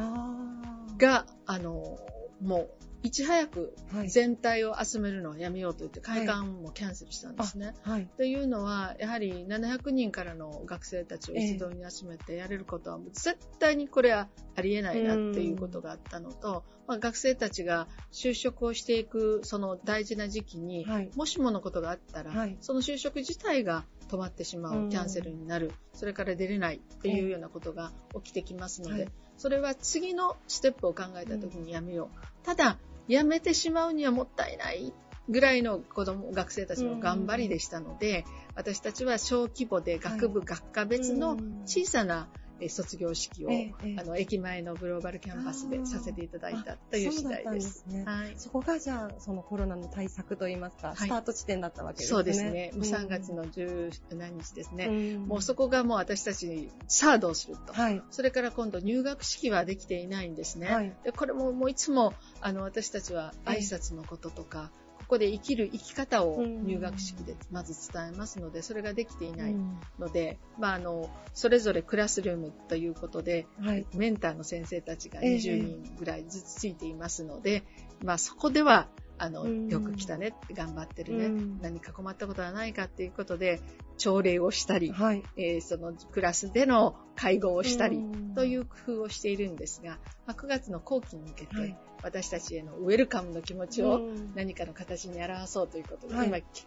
が、あの、もういち早く全体を集めるのをやめようと言って会館もキャンセルしたんですね。はい、というのは、やはり700人からの学生たちを一堂に集めてやれることは、絶対にこれはありえないなっていうことがあったのと、まあ、学生たちが就職をしていくその大事な時期に、はい、もしものことがあったら、はい、その就職自体が止まってしまう、キャンセルになる、それから出れないっていうようなことが起きてきますので、それは次のステップを考えた時にやめよう。ただ、やめてしまうにはもったいないぐらいの子供、学生たちの頑張りでしたので、私たちは小規模で学部、学科別の小さな卒業式を、ええ、あの駅前のグローバルキャンパスでさせていただいたという次第です。そ、ねはい、そこがじゃあそのコロナの対策といいますか、はい、スタート地点だったわけですね。そうですね。うん、3月の十何日ですね、うん、もうそこがもう私たちにさあどうすると、はい、それから今度入学式はできていないんですね。でこれももういつもあの私たちは挨拶のこととか、ここで生きる生き方を入学式でまず伝えますので、それができていないので、まあ、あの、それぞれクラスルームということで、はい、メンターの先生たちが20人ぐらいずつついていますので、まあ、そこでは、あの、よく来たね、頑張ってるね、何か困ったことはないかっていうことで、朝礼をしたり、はい、えー、そのクラスでの会合をしたりという工夫をしているんですが、まあ、9月の後期に向けて、はい私たちへのウェルカムの気持ちを何かの形に表そうということで、うん、今企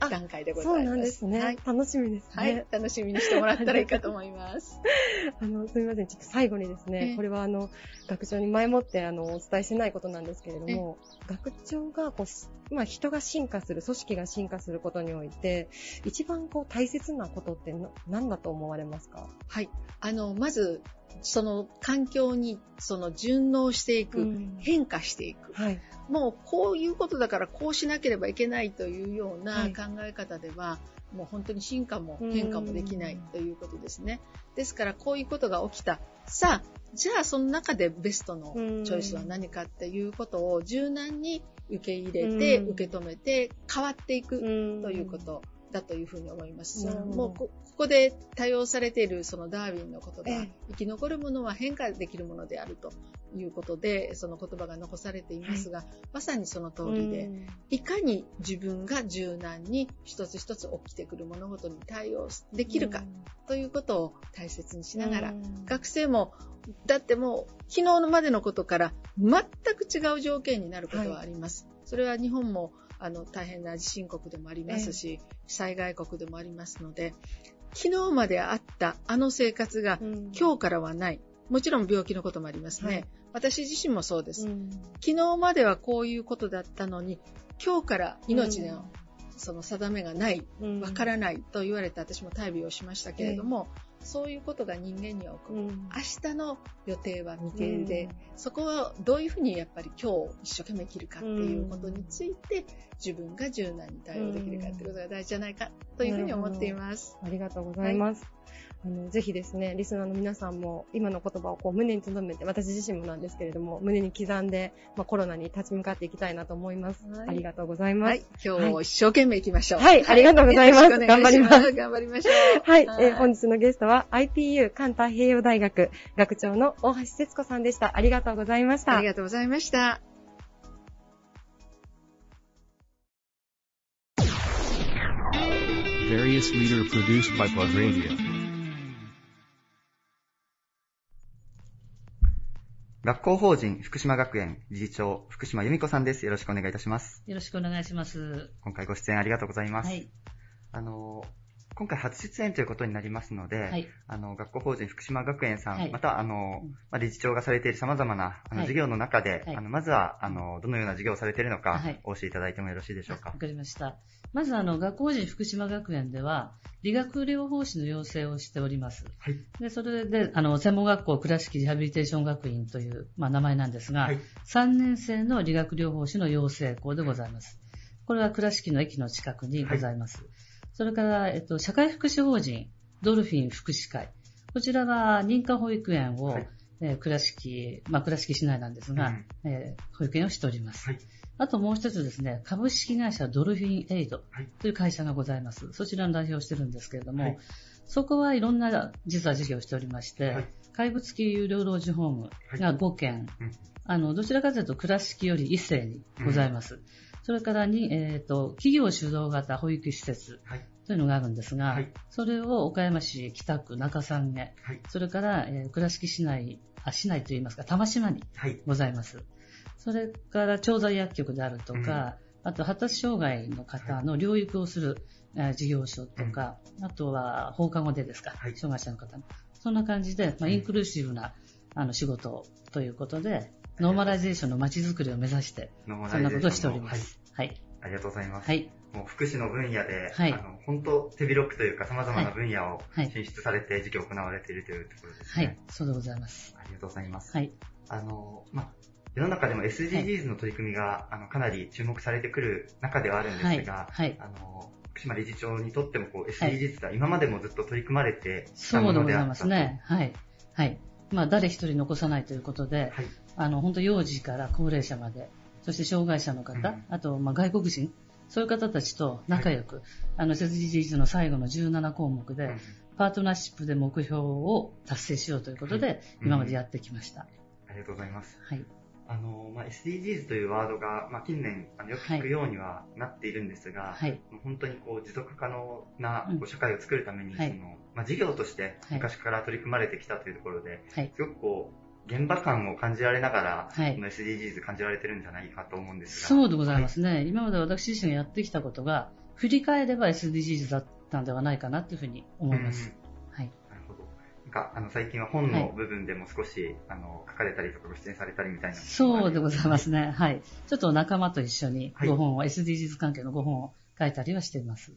画段階でございます。そうなんですね、はい。楽しみですね。はい。楽しみにしてもらったらいいかと思います。あの、すみません。ちょっと最後にですね、これはあの、学長に前もってあの、お伝えしてないことなんですけれども、学長がこう、まあ人が進化する、組織が進化することにおいて、一番こう大切なことって何だと思われますか？はい。あの、まず、その環境にその順応していく、うん、変化していく、はい、もうこういうことだからこうしなければいけないというような考え方では、はい、もう本当に進化も変化もできないということですね。ですからこういうことが起きた。さあ、じゃあその中でベストのチョイスは何かっていうことを柔軟に受け入れて、受け止めて変わっていくということだというふうに思います。もうここで多用されているそのダーウィンの言葉、生き残るものは変化できるものであるということで、その言葉が残されていますが、はい、まさにその通りで、いかに自分が柔軟に一つ一つ起きてくる物事に対応できるかということを大切にしながら、学生もだってもう昨日までのことから全く違う条件になることはあります。はい、それは日本もあの大変な地震国でもありますし、災害国でもありますので、昨日まであったあの生活が、今日からはない。もちろん病気のこともありますね。はい、私自身もそうです、うん、昨日まではこういうことだったのに、今日から命のその定めがない、わからないと言われて私も大病をしまし,たけれども、そういうことが人間には起こる、うん、明日の予定は未定で、うん、そこはどういうふうにやっぱり今日一生懸命生きるかっていうことについて、自分が柔軟に対応できるかってことが大事じゃないかというふうに思っています。ありがとうございます。はいあの、ぜひですね、リスナーの皆さんも今の言葉をこう胸に留めて、私自身もなんですけれども、胸に刻んで、まあ、コロナに立ち向かっていきたいなと思います。はい、ありがとうございます。はい、今日も一生懸命行きましょう。はい、ありがとうございます。頑張ります。頑張りましょう。はい、はい、えー、本日のゲストは IPU 関太平洋大学学長の大橋節子さんでした。ありがとうございました。ありがとうございました。various leader produced by Plug Radio. 学校法人福島学園理事長福島由美子さんです。よろしくお願いいたします。よろしくお願いします。今回ご出演ありがとうございます。はい。あの、今回初出演ということになりますので、はいあの学校法人福島学園さん、はいまたあの、まあ、理事長がされている様々なあのはい事業の中で、はいあのまずはあのどのような事業をされているのか、はいお教えいただいてもよろしいでしょうかわ。かりました。まず、あの、学校法人福島学園では、理学療法士の養成をしております。はい。で、それで、あの、専門学校倉敷リハビリテーション学院という、まあ、名前なんですが、はい3年生の理学療法士の養成校でございます。これは倉敷の駅の近くにございます。それから、えっと、社会福祉法人、ドルフィン福祉会。こちらは認可保育園を、はいえー倉敷、まあ、倉敷市内なんですが、うんえー保育園をしております。はいあともう一つですね、株式会社ドルフィンエイドはい。という会社がございます。そちらの代表をしてるんですけれども、はい。そこはいろんな実は事業をしておりまして、はい。怪物級有料老人ホームが5件、うん。あの、どちらかというと倉敷より一斉にございます。それからに、えっ、と、企業主導型保育施設はい。というのがあるんですが、はい。それを岡山市北区中三下、はい。それから、えー倉敷市内、あ、市内といいますか、玉島にはい。ございます。それから、調剤薬局であるとか、あと、発達障害の方の療育をする、えー事業所とか、あとは放課後でですか、はい障害者の方の。そんな感じで、まあ、インクルーシブな、あの、仕事ということで、ノーマライゼーションの街づくりを目指して、そんなことをしておりはいます。はい。ありがとうございます。はい。もう福祉の分野で、はいあの本当手広くというか様々な分野をはい進出されて事業を行われているというところですね。はい。そうでございます。ありがとうございます。はい。あの、まあ、世の中でも SDGs の取り組みが、あのかなり注目されてくる中ではあるんですが、はいはいあの福島理事長にとってもこう SDGs は今までもずっと取り組まれてきたそうもでございまのであったと。すね。はい。はい。まあ、誰一人残さないということで、はい。あの、本当幼児から高齢者まで、そして障害者の方、うんあと、まあ、外国人、そういう方たちと仲良く、あの、SDGs の最後の17項目で、うんパートナーシップで目標を達成しようということで、うん今までやってきました。ありがとうございます。はい。あの、まあ、SDGs というワードが、まあ、近年あのよく聞くようにはなっているんですが、はい。もう本当にこう持続可能なうんこう社会を作るために、はいそのまあ、事業としてはい昔から取り組まれてきたというところで、はい。すごくこう現場感を感じられながら、はいこの SDGs 感じられてるんじゃないかと思うんですが。そうでございますね。今まで私自身がやってきたことが、振り返れば SDGs だったんではないかなというふうに思います。はい。か、あの、最近は本の部分でも少し、あの、書かれたりとかご出演されたりみたいな。そうでございますね。はい。ちょっと仲間と一緒にはい5本を、SDGs 関係の5本を書いたりはしています。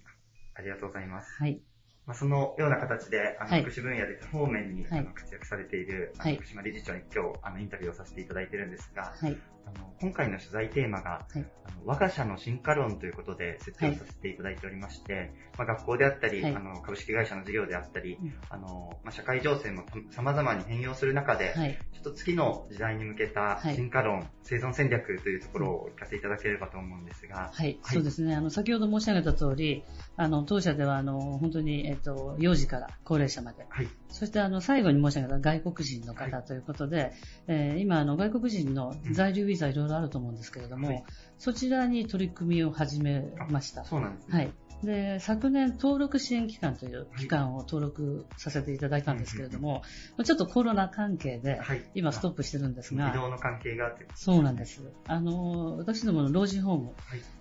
ありがとうございます。はい。まあ、そのような形で、あの、はい福祉分野で多方面に、はいあの活躍されている、あはいの福島理事長に今日、あの、インタビューをさせていただいてるんですが、はい。あの今回の取材テーマが、はい。あの我が社の進化論ということで設定をさせていただいておりまして、まあ、学校であったり、はい。あの株式会社の事業であったり、うん。あのまあ、社会情勢もさまざまに変容する中で、はい。ちょっと次の時代に向けたはい。進化論、生存戦略というところを聞かせていただければと思うんですが、はい、そうですね。あの、先ほど申し上げた通り、あの、当社では、あの、本当に、えっと、幼児から高齢者まで、はい、そして、あの、最後に申し上げた外国人の方ということで、えー今、あの、外国人の在留ビザいろいろあると思うんですけれども、はいそちらに取り組みを始めました。そうなんですね。はい。で、昨年、登録支援機関という機関を登録させていただいたんですけれども、ちょっとコロナ関係で、はい、今ストップしてるんですが、移動の関係があって、そうなんです。あの、私どもの老人ホーム、はい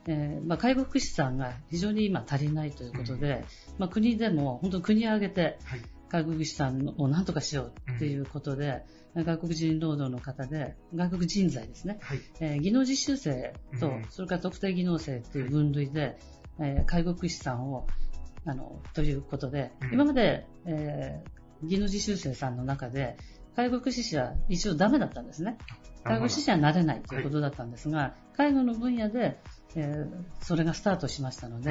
えーまあ、介護福祉さんが非常に今足りないということで、まあ、国でも本当に国を挙げてはい、介護福祉さんを何とかしようということで、外国人労働の方で、外国人材ですね、はい、えー技能実習生と、うん。それから特定技能生という分類で、えー介護福祉さんを、あの、ということで、うん。今まで、えー技能実習生さんの中で、介護福祉士は一応ダメだったんですね。介護士はなれないということだったんですが、介護の分野で、えーそれがスタートしましたので、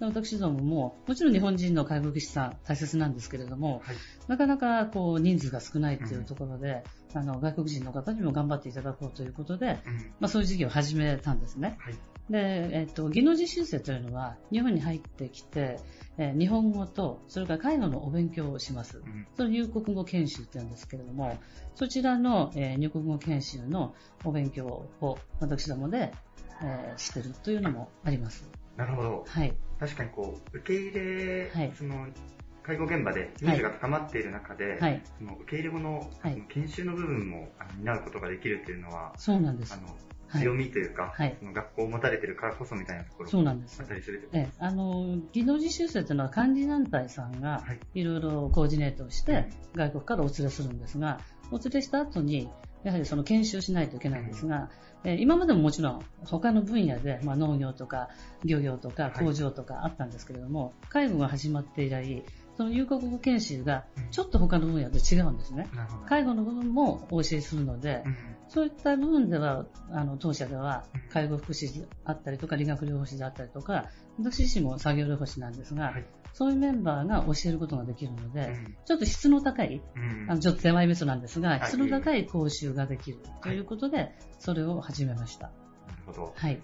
うん。で私どもも、もちろん日本人の介護福祉士さん大切なんですけれども、はい。なかなかこう人数が少ないというところで、あの外国人の方にも頑張っていただこうということで、うん。まあ、そういう事業を始めたんですね。はい、で、えっと、技能実習生というのは日本に入ってきて、えー日本語と、それから介護のお勉強をします。うんそれ入国語研修って言うんですけれども、そちらの、えー入国語研修のお勉強を私どもで、えーしてるというのもあります。なるほど。はい。確かにこう、受け入れ、はいその、介護現場でニーズが高まっている中で、はい。その受け入れ後の,、研修の部分も担うことができるというのは、そうなんですあ。の強みというか、はい、その学校を持たれてるからこそみたいなところそうなんです。あったりするええ、あの、技能実習生というのは管理団体さんがい。ろいろコーディネートをして、外国からお連れするんですが、お連れした後に、やはりその研修しないといけないんですが、え今までももちろん他の分野で、まあ、農業とか漁業とか工場とかあったんですけれども、はい、介護が始まって以来、その有国語研修がちょっと他の分野と違うんですね。うん、介護の部分もお教えするので、うん、そういった部分では、あの、当社では介護福祉であったりとか理学療法士であったりとか、私自身も作業療法士なんですが、はい。そういうメンバーが教えることができるので、うん、ちょっと質の高い、うん、あのちょっと手前味噌なんですが、質の高い講習ができるということで、それを始めました。なるほど。はい。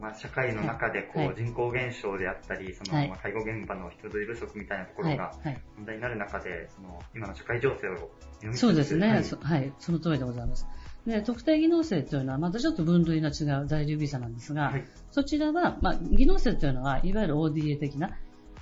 まあ、社会の中でこう、人口減少であったり、その、まあ、介護現場の人手不足みたいなところが問題になる中で、その今の社会情勢を読みそうですね、はい、はい、その通りでございます。で特定技能生というのはまたちょっと分類の違う在留ビザなんですが、はい、そちらは、まあ、技能生というのはいわゆる ODA 的な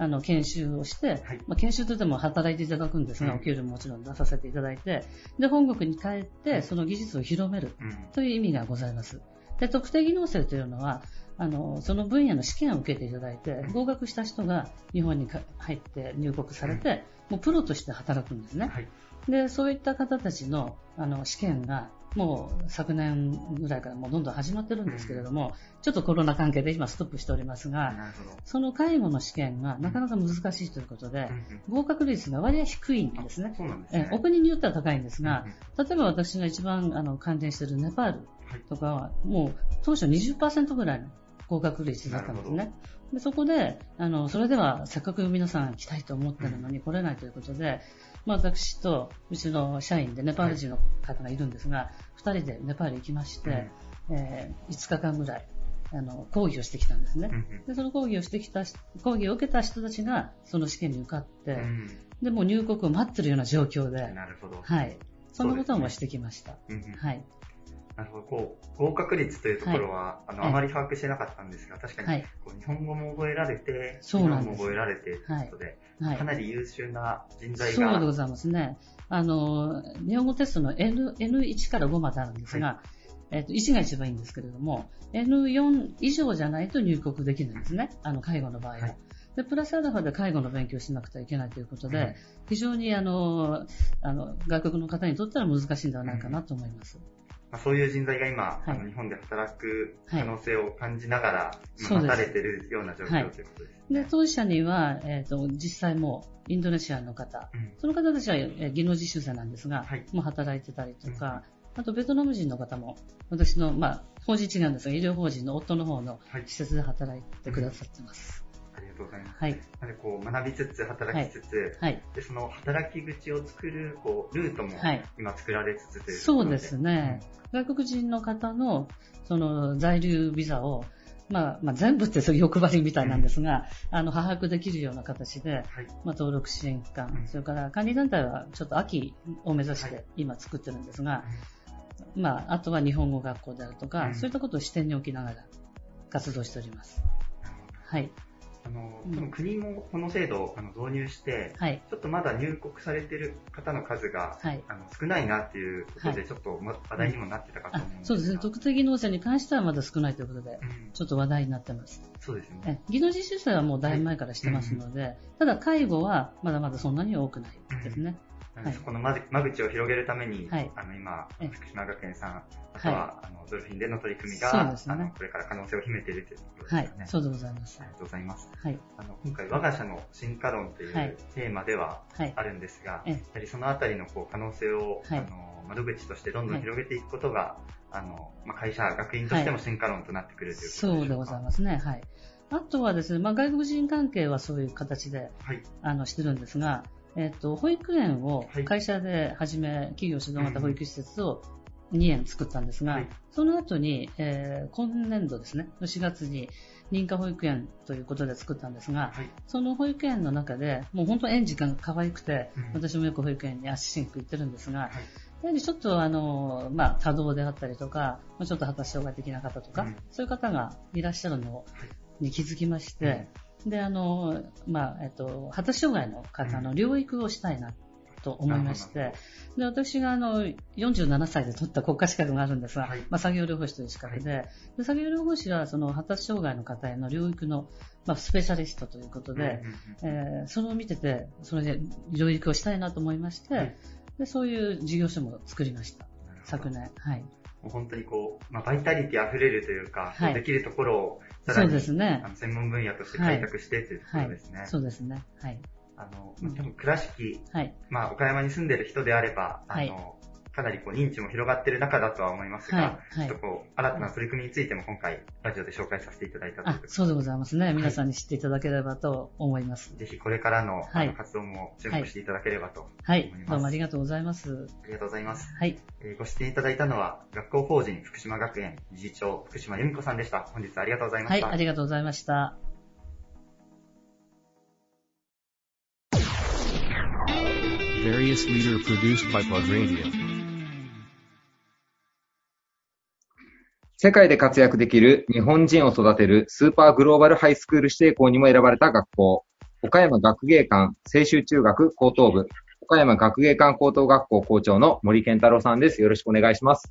あの、研修をして、はい、まあ、研修といっても働いていただくんですが、お給料ももちろん出させていただいて、で、本国に帰って、その技術を広めるという意味がございます。で、特定技能生というのは、あの、その分野の試験を受けていただいて、合格した人が日本に入って入国されて、もうプロとして働くんですね。はい、で、そういった方たちの、あの、試験が、もう昨年ぐらいからもうどんどん始まってるんですけれども、ちょっとコロナ関係で今ストップしておりますが、その介護の試験がなかなか難しいということで、合格率が割合低いんですね。えお国によっては高いんですが、例えば私が一番あの関連しているネパールとかは、もう当初20%ぐらいの合格率だったんですね。でそこで、あの、それではせっかく皆さん来たいと思ってるのに来れないということで、まあ、私とうちの社員でネパール人の方がいるんですが、2人でネパール行きまして、えー、5日間ぐらい、あの、講義をしてきたんですね。で、その講義をしてきた、講義を受けた人たちが、その試験に受かって、で、も入国を待ってるような状況で、なるほど。はい。そんなこともしてきました。はい。なるほど、こう、合格率というところは、はい、あの、あまり把握してなかったんですが、確かに、はい、こう日本語も覚えられて、そうなんも覚えられてということで、はい、かなり優秀な人材が。そうでございますね。あの、日本語テストの N、N1 から5まであるんですが、えっ、と、1が一番いいんですけれども、N4 以上じゃないと入国できるんですね。あの、介護の場合は。で、プラスアルファで介護の勉強しなくてはいけないということで、非常にあの、あの、外国の方にとっては難しいんではないかなと思います。まあ、そういう人材が今、はい、あの日本で働く可能性を感じながら、はい、待たれてるような状況ということです、ね、で当事者には、えーと、実際もインドネシアの方、うん、その方たちは、えー、技能実習生なんですが、はい、もう働いてたりとか、うん、あとベトナム人の方も、私の、まあ、法人違うんですが、医療法人の夫の方の施設で働いてくださってます。ありがとうございます？はい。なので、こう、学びつつ、働きつつ、はい。で、その働き口を作る、こう、ルートも、今作られつつという、そうですね。外国人の方の、その、在留ビザを、まあ、まあ、全部ってそういう欲張りみたいなんですが、うん、あの、把握できるような形で、はい、まあ、登録支援機関、うん、それから管理団体はちょっと秋を目指して今作ってるんですが、はい、まあ、あとは日本語学校であるとか、うん、そういったことを視点に置きながら活動しております。はい。あの、多分国もこの制度をあの導入して、はい、ちょっとまだ入国されてる方の数が、はい、あの少ないなっていうことで、ちょっと話題にもなってたかと思うんで。すそうです。ね。特定技能者に関してはまだ少ないということで、うん、ちょっと話題になってます。そうですね。技能実習生はもうだいぶ前からしてますので、はい、ただ介護はまだまだそんなに多くないですね。うんそこの間口を広げるために、はい、あの今、福島学園さん、あとは、はい、あのドルフィンでの取り組みが、ね、あのこれから可能性を秘めているということですね。はい、そうでございます。ありがとうございます。はい、あの今回、我が社の進化論というテーマではあるんですが、やはりそのあたりのこう可能性を、あの窓口としてどんどん広げていくことが、あのまあ、会社、学院としても進化論となってくるということでそうでございますね。はい。あとはですね、まあ、外国人関係はそういう形で、はい、あのしてるんですが、えっ、と、保育園を会社で始め、企業主導型保育施設を2園作ったんですが、はい、その後に、えー、今年度ですね、4月に認可保育園ということで作ったんですが、はい、その保育園の中で、もう本当園児が可愛くて、うん、私もよく保育園に足しにく行ってるんですが、はい、やはりちょっとあの、まあ、多動であったりとか、ちょっと発達障害的な方とか、うん、そういう方がいらっしゃるのに気づきまして、うんで、あの、まあ、えっと、発達障害の方の療育をしたいなと思いまして、で私があの47歳で取った国家資格があるんですが、はい、まあ、作業療法士という資格ではい、で作業療法士はその発達障害の方への療育の、まあ、スペシャリストということで、えー、それを見てて、それで療育をしたいなと思いまして、はい、でそういう事業所も作りました、昨年。はい。もう本当にこう、まあ、バイタリティ溢れるというか、はい、できるところをさらにそうです、ね、専門分野として開拓してというところですね。はい、そうですね。はい。あの、まあ、多分倉敷、はい、まあ、岡山に住んでる人であれば、あの、かなりこう認知も広がっている中だとは思いますが、はいはい、ちょっとこう、新たな取り組みについても今回、ラジオで紹介させていただいたということそうでございますね。皆さんに知っていただければと思います。ぜひこれからの,、あの活動も注目していただければと思います。はい、どうもありがとうございます。ありがとうございます。はい。えー、ご出演いただいたのは、学校法人福島学園理事長、福島由美子さんでした。本日ありがとうございました。はい、ありがとうございました。various leader produced by Plug Radio. 世界で活躍できる日本人を育てるスーパーグローバルハイスクール指定校にも選ばれた学校、岡山学芸館青州中学高等部、岡山学芸館高等学校校長の森健太郎さんです。よろしくお願いします。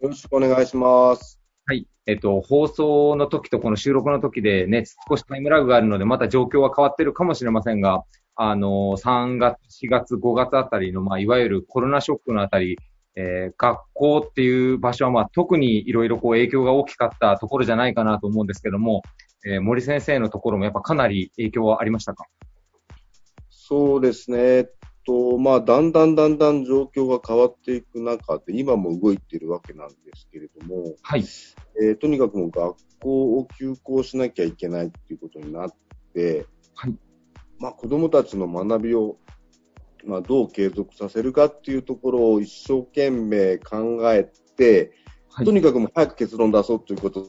よろしくお願いします。はい。えっと、放送の時とこの収録の時でね、少しタイムラグがあるので、また状況は変わってるかもしれませんが、あの、3月、4月、5月あたりの、まあ、いわゆるコロナショックのあたり、えー、学校っていう場所は、まあ、特にいろいろこう影響が大きかったところじゃないかなと思うんですけども、えー、森先生のところもやっぱかなり影響はありましたか？そうですね。えっと、まあ、だんだんだんだん状況が変わっていく中で、今も動いているわけなんですけれども、はい。えー、とにかくもう学校を休校しなきゃいけないっていうことになって、はい。まあ、子供たちの学びを、まあ、どう継続させるかっていうところを一生懸命考えて、はい、とにかくもう早く結論出そうということ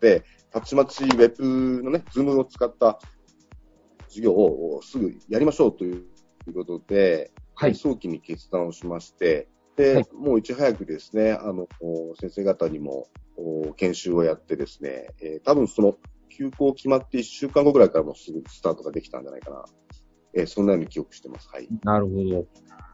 で、たちまちウェブのね、ズームを使った授業をすぐやりましょうということで、はい、早期に決断をしまして、で、はい、もういち早くですね、あの、先生方にも研修をやってですね、えー、多分その休校決まって1週間後ぐらいからもすぐスタートができたんじゃないかな。えー、そんなように記憶してます。はい。なるほど。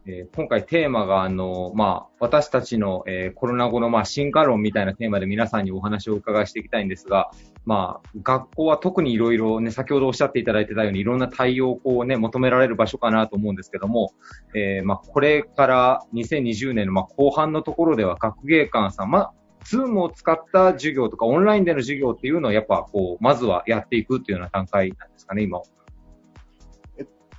えー、今回テーマが、あの、まあ、私たちの、えー、コロナ後の、まあ、進化論みたいなテーマで皆さんにお話をお伺いしていきたいんですが、まあ、学校は特にいろいろね、先ほどおっしゃっていただいてたように、いろんな対応をね、求められる場所かなと思うんですけども、えー、まあ、これから2020年の、まあ、後半のところでは学芸館さん、まあ、ズームを使った授業とか、オンラインでの授業っていうのをやっぱこう、まずはやっていくっていうような段階なんですかね、今。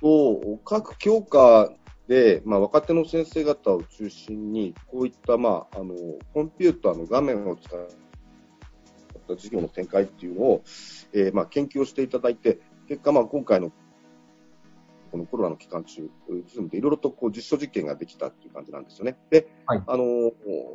と、各教科で、まあ、若手の先生方を中心に、こういった、まあ、あの、コンピューターの画面を使った授業の展開っていうのを、えー、まあ、研究をしていただいて、結果、まあ、今回のこのコロナの期間中、ズームでいろいろとこう実証実験ができたっていう感じなんですよね。で、はい、あの、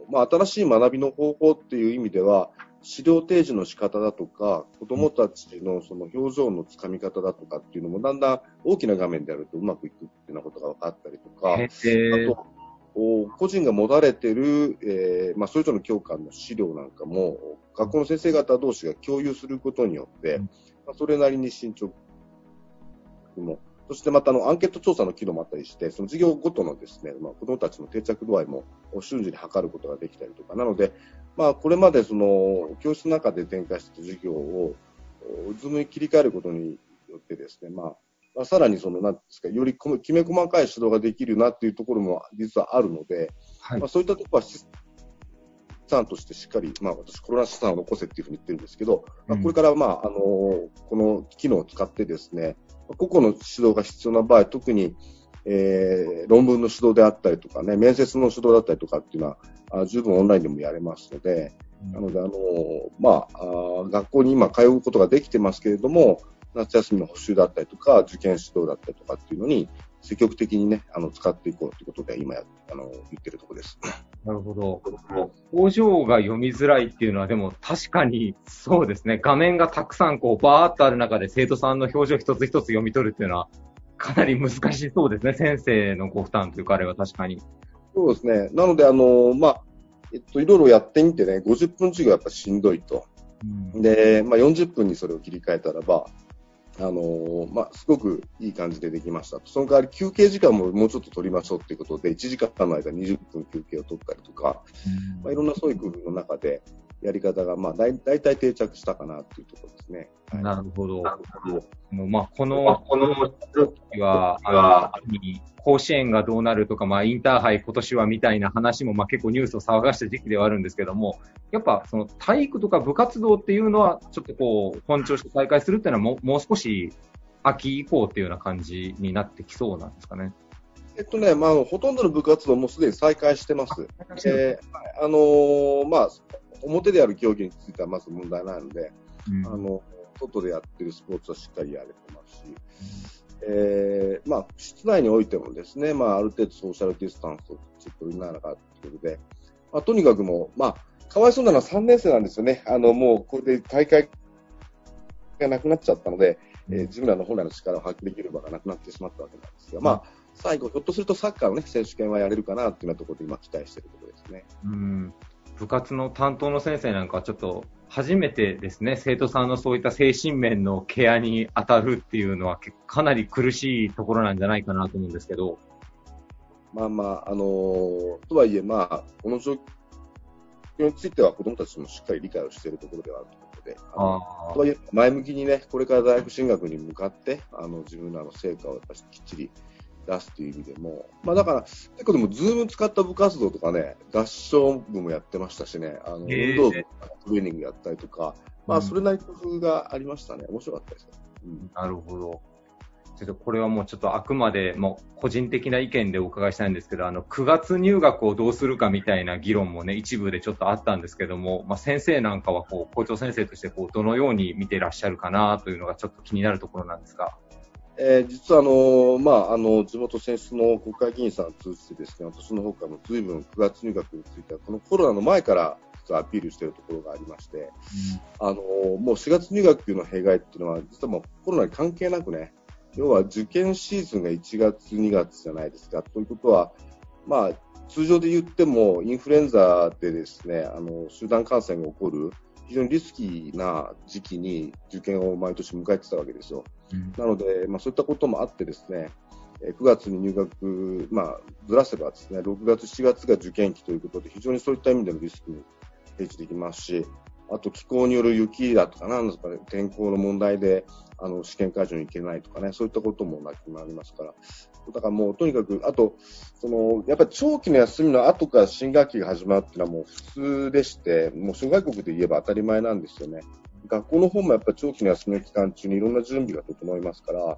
まあ、新しい学びの方法っていう意味では、資料提示の仕方だとか、子供たちのその表情のつかみ方だとかっていうのも、だんだん大きな画面であるとうまくいくっていうようなことが分かったりとか、あと、個人が持たれてる、えー、まあ、それぞれの教科の資料なんかも、学校の先生方同士が共有することによって、まあ、それなりに進捗もそしてまたあのアンケート調査の機能もあったりして、その授業ごとのですね、まあ、子供たちの定着度合いも瞬時に測ることができたりとか、なので、まあ、これまでその教室の中で展開してた授業を、ズームに切り替えることによってですね、まあ、まあ、さらにその、なんですか、よりきめ細かい指導ができるなっていうところも実はあるので、はい、まあ、そういったところは資産としてしっかり、まあ私コロナ資産を残せっていうふうに言ってるんですけど、うん、まあ、これからまあ、あの、この機能を使ってですね、個々の指導が必要な場合、特に、えー、論文の指導であったりとかね、面接の指導だったりとかっていうのは、あ十分オンラインでもやれますので、うん、なので、あの、まああ、学校に今通うことができてますけれども、夏休みの補習だったりとか、受験指導だったりとかっていうのに、積極的にね、あの、使っていこうということで、今や、あの、言ってるところです。なるほど。工場が読みづらいっていうのは、でも確かにそうですね。画面がたくさんこう、バーっとある中で生徒さんの表情一つ一つ読み取るっていうのは、かなり難しそうですね。先生のご負担というか、あれは確かに。そうですね。なので、あの、まあ、えっと、いろいろやってみてね、50分授業やっぱしんどいと。うん、で、まあ、40分にそれを切り替えたらば、あのー、まあ、すごくいい感じでできました。その代わり休憩時間ももうちょっと取りましょうということで、1時間の間20分休憩を取ったりとか、まあ、いろんなそういう工夫の中で、やり方が、まあ、だい大体定着したかなというところですね。はい、なるほど。なるほど。まあ、この、この時は、あ甲子園がどうなるとか、まあ、インターハイ今年はみたいな話も、まあ、結構ニュースを騒がした時期ではあるんですけども、やっぱ、その体育とか部活動っていうのは、ちょっとこう、本調して再開するっていうのはもう、もう少し秋以降っていうような感じになってきそうなんですかね。えっとね、まあ、ほとんどの部活動もすでに再開してます。えー、あのー、まあ、表でやる競技についてはまず問題ないので、うん、あの、外でやってるスポーツはしっかりやれてますし、うん、えー、まあ、室内においてもですね、まあ、ある程度ソーシャルディスタンスを取りながらということで、まあ、とにかくもう、まあ、かわいそうなのは3年生なんですよね。あの、もう、これで大会がなくなっちゃったので、えー、自分らの本来の力を発揮できる場がなくなってしまったわけなんですが、まあ、最後、ひょっとするとサッカーのね、選手権はやれるかなっていうようなところで今期待しているところですね。うん部活の担当の先生なんかちょっと初めてですね、生徒さんのそういった精神面のケアに当たるっていうのはかなり苦しいところなんじゃないかなと思うんですけど。まあまあ、あのー、とはいえ、まあ、この状況については子供たちもしっかり理解をしているところではあると思うので、あとはいえ、前向きにね、これから大学進学に向かって、あの、自分らの成果をやっぱきっちり出すという意味でも、まあだから、結構でも、ズーム使った部活動とかね、合唱部もやってましたしね、あの、運動部、トレーニングやったりとか、まあそれなり工夫がありましたね。面白かったですよ。うん、なるほど。ちょっとこれはもうちょっとあくまでも個人的な意見でお伺いしたいんですけど、あの、9月入学をどうするかみたいな議論もね、一部でちょっとあったんですけども、まあ先生なんかはこう、校長先生としてこう、どのように見ていらっしゃるかなというのがちょっと気になるところなんですが。えー、実はあの、まあ、あの地元選出の国会議員さんを通じてですね私の方からも随分9月入学についてはこのコロナの前からアピールしているところがありまして、うん、あのもう4月入学の弊害っていうのは実はもうコロナに関係なくね要は受験シーズンが1月、2月じゃないですか。ということは、まあ、通常で言ってもインフルエンザでですねあの集団感染が起こる非常にリスキーな時期に受験を毎年迎えてたわけですよ。うん、なので、まあ、そういったこともあってですね、9月に入学、まあ、ずらせばですね、6月、7月が受験期ということで、非常にそういった意味でのリスクに提示できますし、あと気候による雪だとか、なんですかね、天候の問題で、あの、試験会場に行けないとかね、そういったこともなくなりますから、だからもうとにかく、あと、その、やっぱり長期の休みの後から新学期が始まるっていうのはもう普通でして、もう諸外国で言えば当たり前なんですよね。学校の方もやっぱり長期の休みの期間中にいろんな準備が整いますから、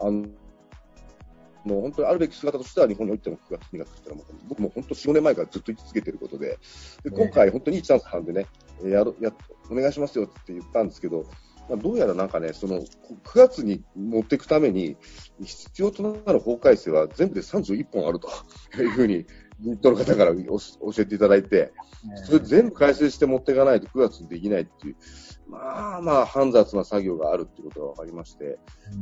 あの、もう本当にあるべき姿としては日本においても9月、2月っていうのは僕も本当4、5年前からずっと言い続けていることで、で今回本当にいいチャンスなんでね、やろやお願いしますよって言ったんですけど、どうやらなんかね、その9月に持っていくために必要となる法改正は全部で31本あるというふうに民党の方から教えていただいて、それ全部改正して持っていかないと9月にできないっていう、まあまあ煩雑な作業があるっていうことが分かりまして、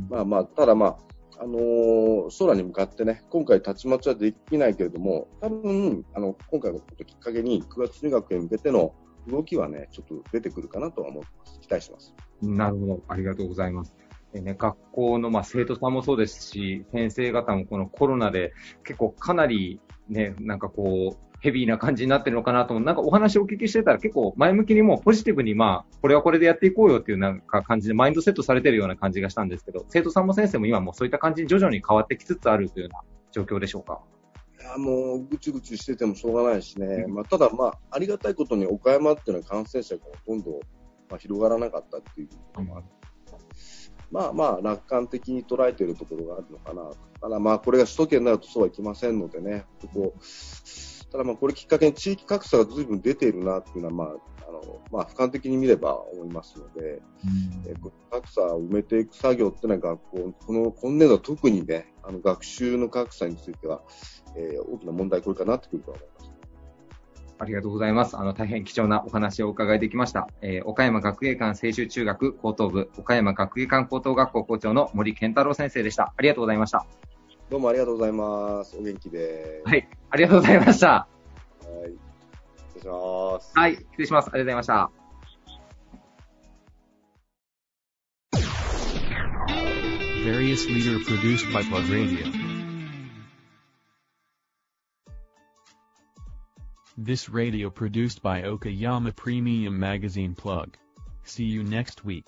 まあまあ、ただまあ、あのー、将来に向かってね、今回たちまちはできないけれども、多分、あの、今回のこときっかけに9月入学へ向けての動きはね、ちょっと出てくるかなとは思ってます。期待してます。なるほど。ありがとうございます。えね、学校の、まあ、生徒さんもそうですし、先生方もこのコロナで結構かなりね、なんかこう、ヘビーな感じになってるのかなと思う。なんかお話をお聞きしてたら結構前向きにもポジティブにまあ、これはこれでやっていこうよっていうなんか感じでマインドセットされてるような感じがしたんですけど、生徒さんも先生も今もそういった感じに徐々に変わってきつつあるというような状況でしょうか？いや、もうぐちぐちしててもしょうがないしね。まあ、ただまあ、ありがたいことに岡山っていうのは感染者がほとんど、まあ、広がらなかったっていうこともある。まあまあ、楽観的に捉えているところがあるのかな。ただまあ、これが首都圏になるとそうはいきませんのでね、ここただまあこれきっかけに地域格差が随分出ているなっていうのは、まあ、あの、まあ、俯瞰的に見れば思いますので、うん、え格差を埋めていく作業っていうのは学校、この今年度は特にね、あの学習の格差については、えー、大きな問題これからなってくると思います。ありがとうございます。あの、大変貴重なお話をお伺いできました。えー、岡山学芸館青春中学高等部、岡山学芸館高等学校校長の森健太郎先生でした。ありがとうございました。どうもありがとうございます。お元気で。はい。ありがとうございました。します。はい、失礼します。ありがとうございました。various leader produced by Plug Radio. This radio produced by Okayama Premium Magazine Plug. See you next week.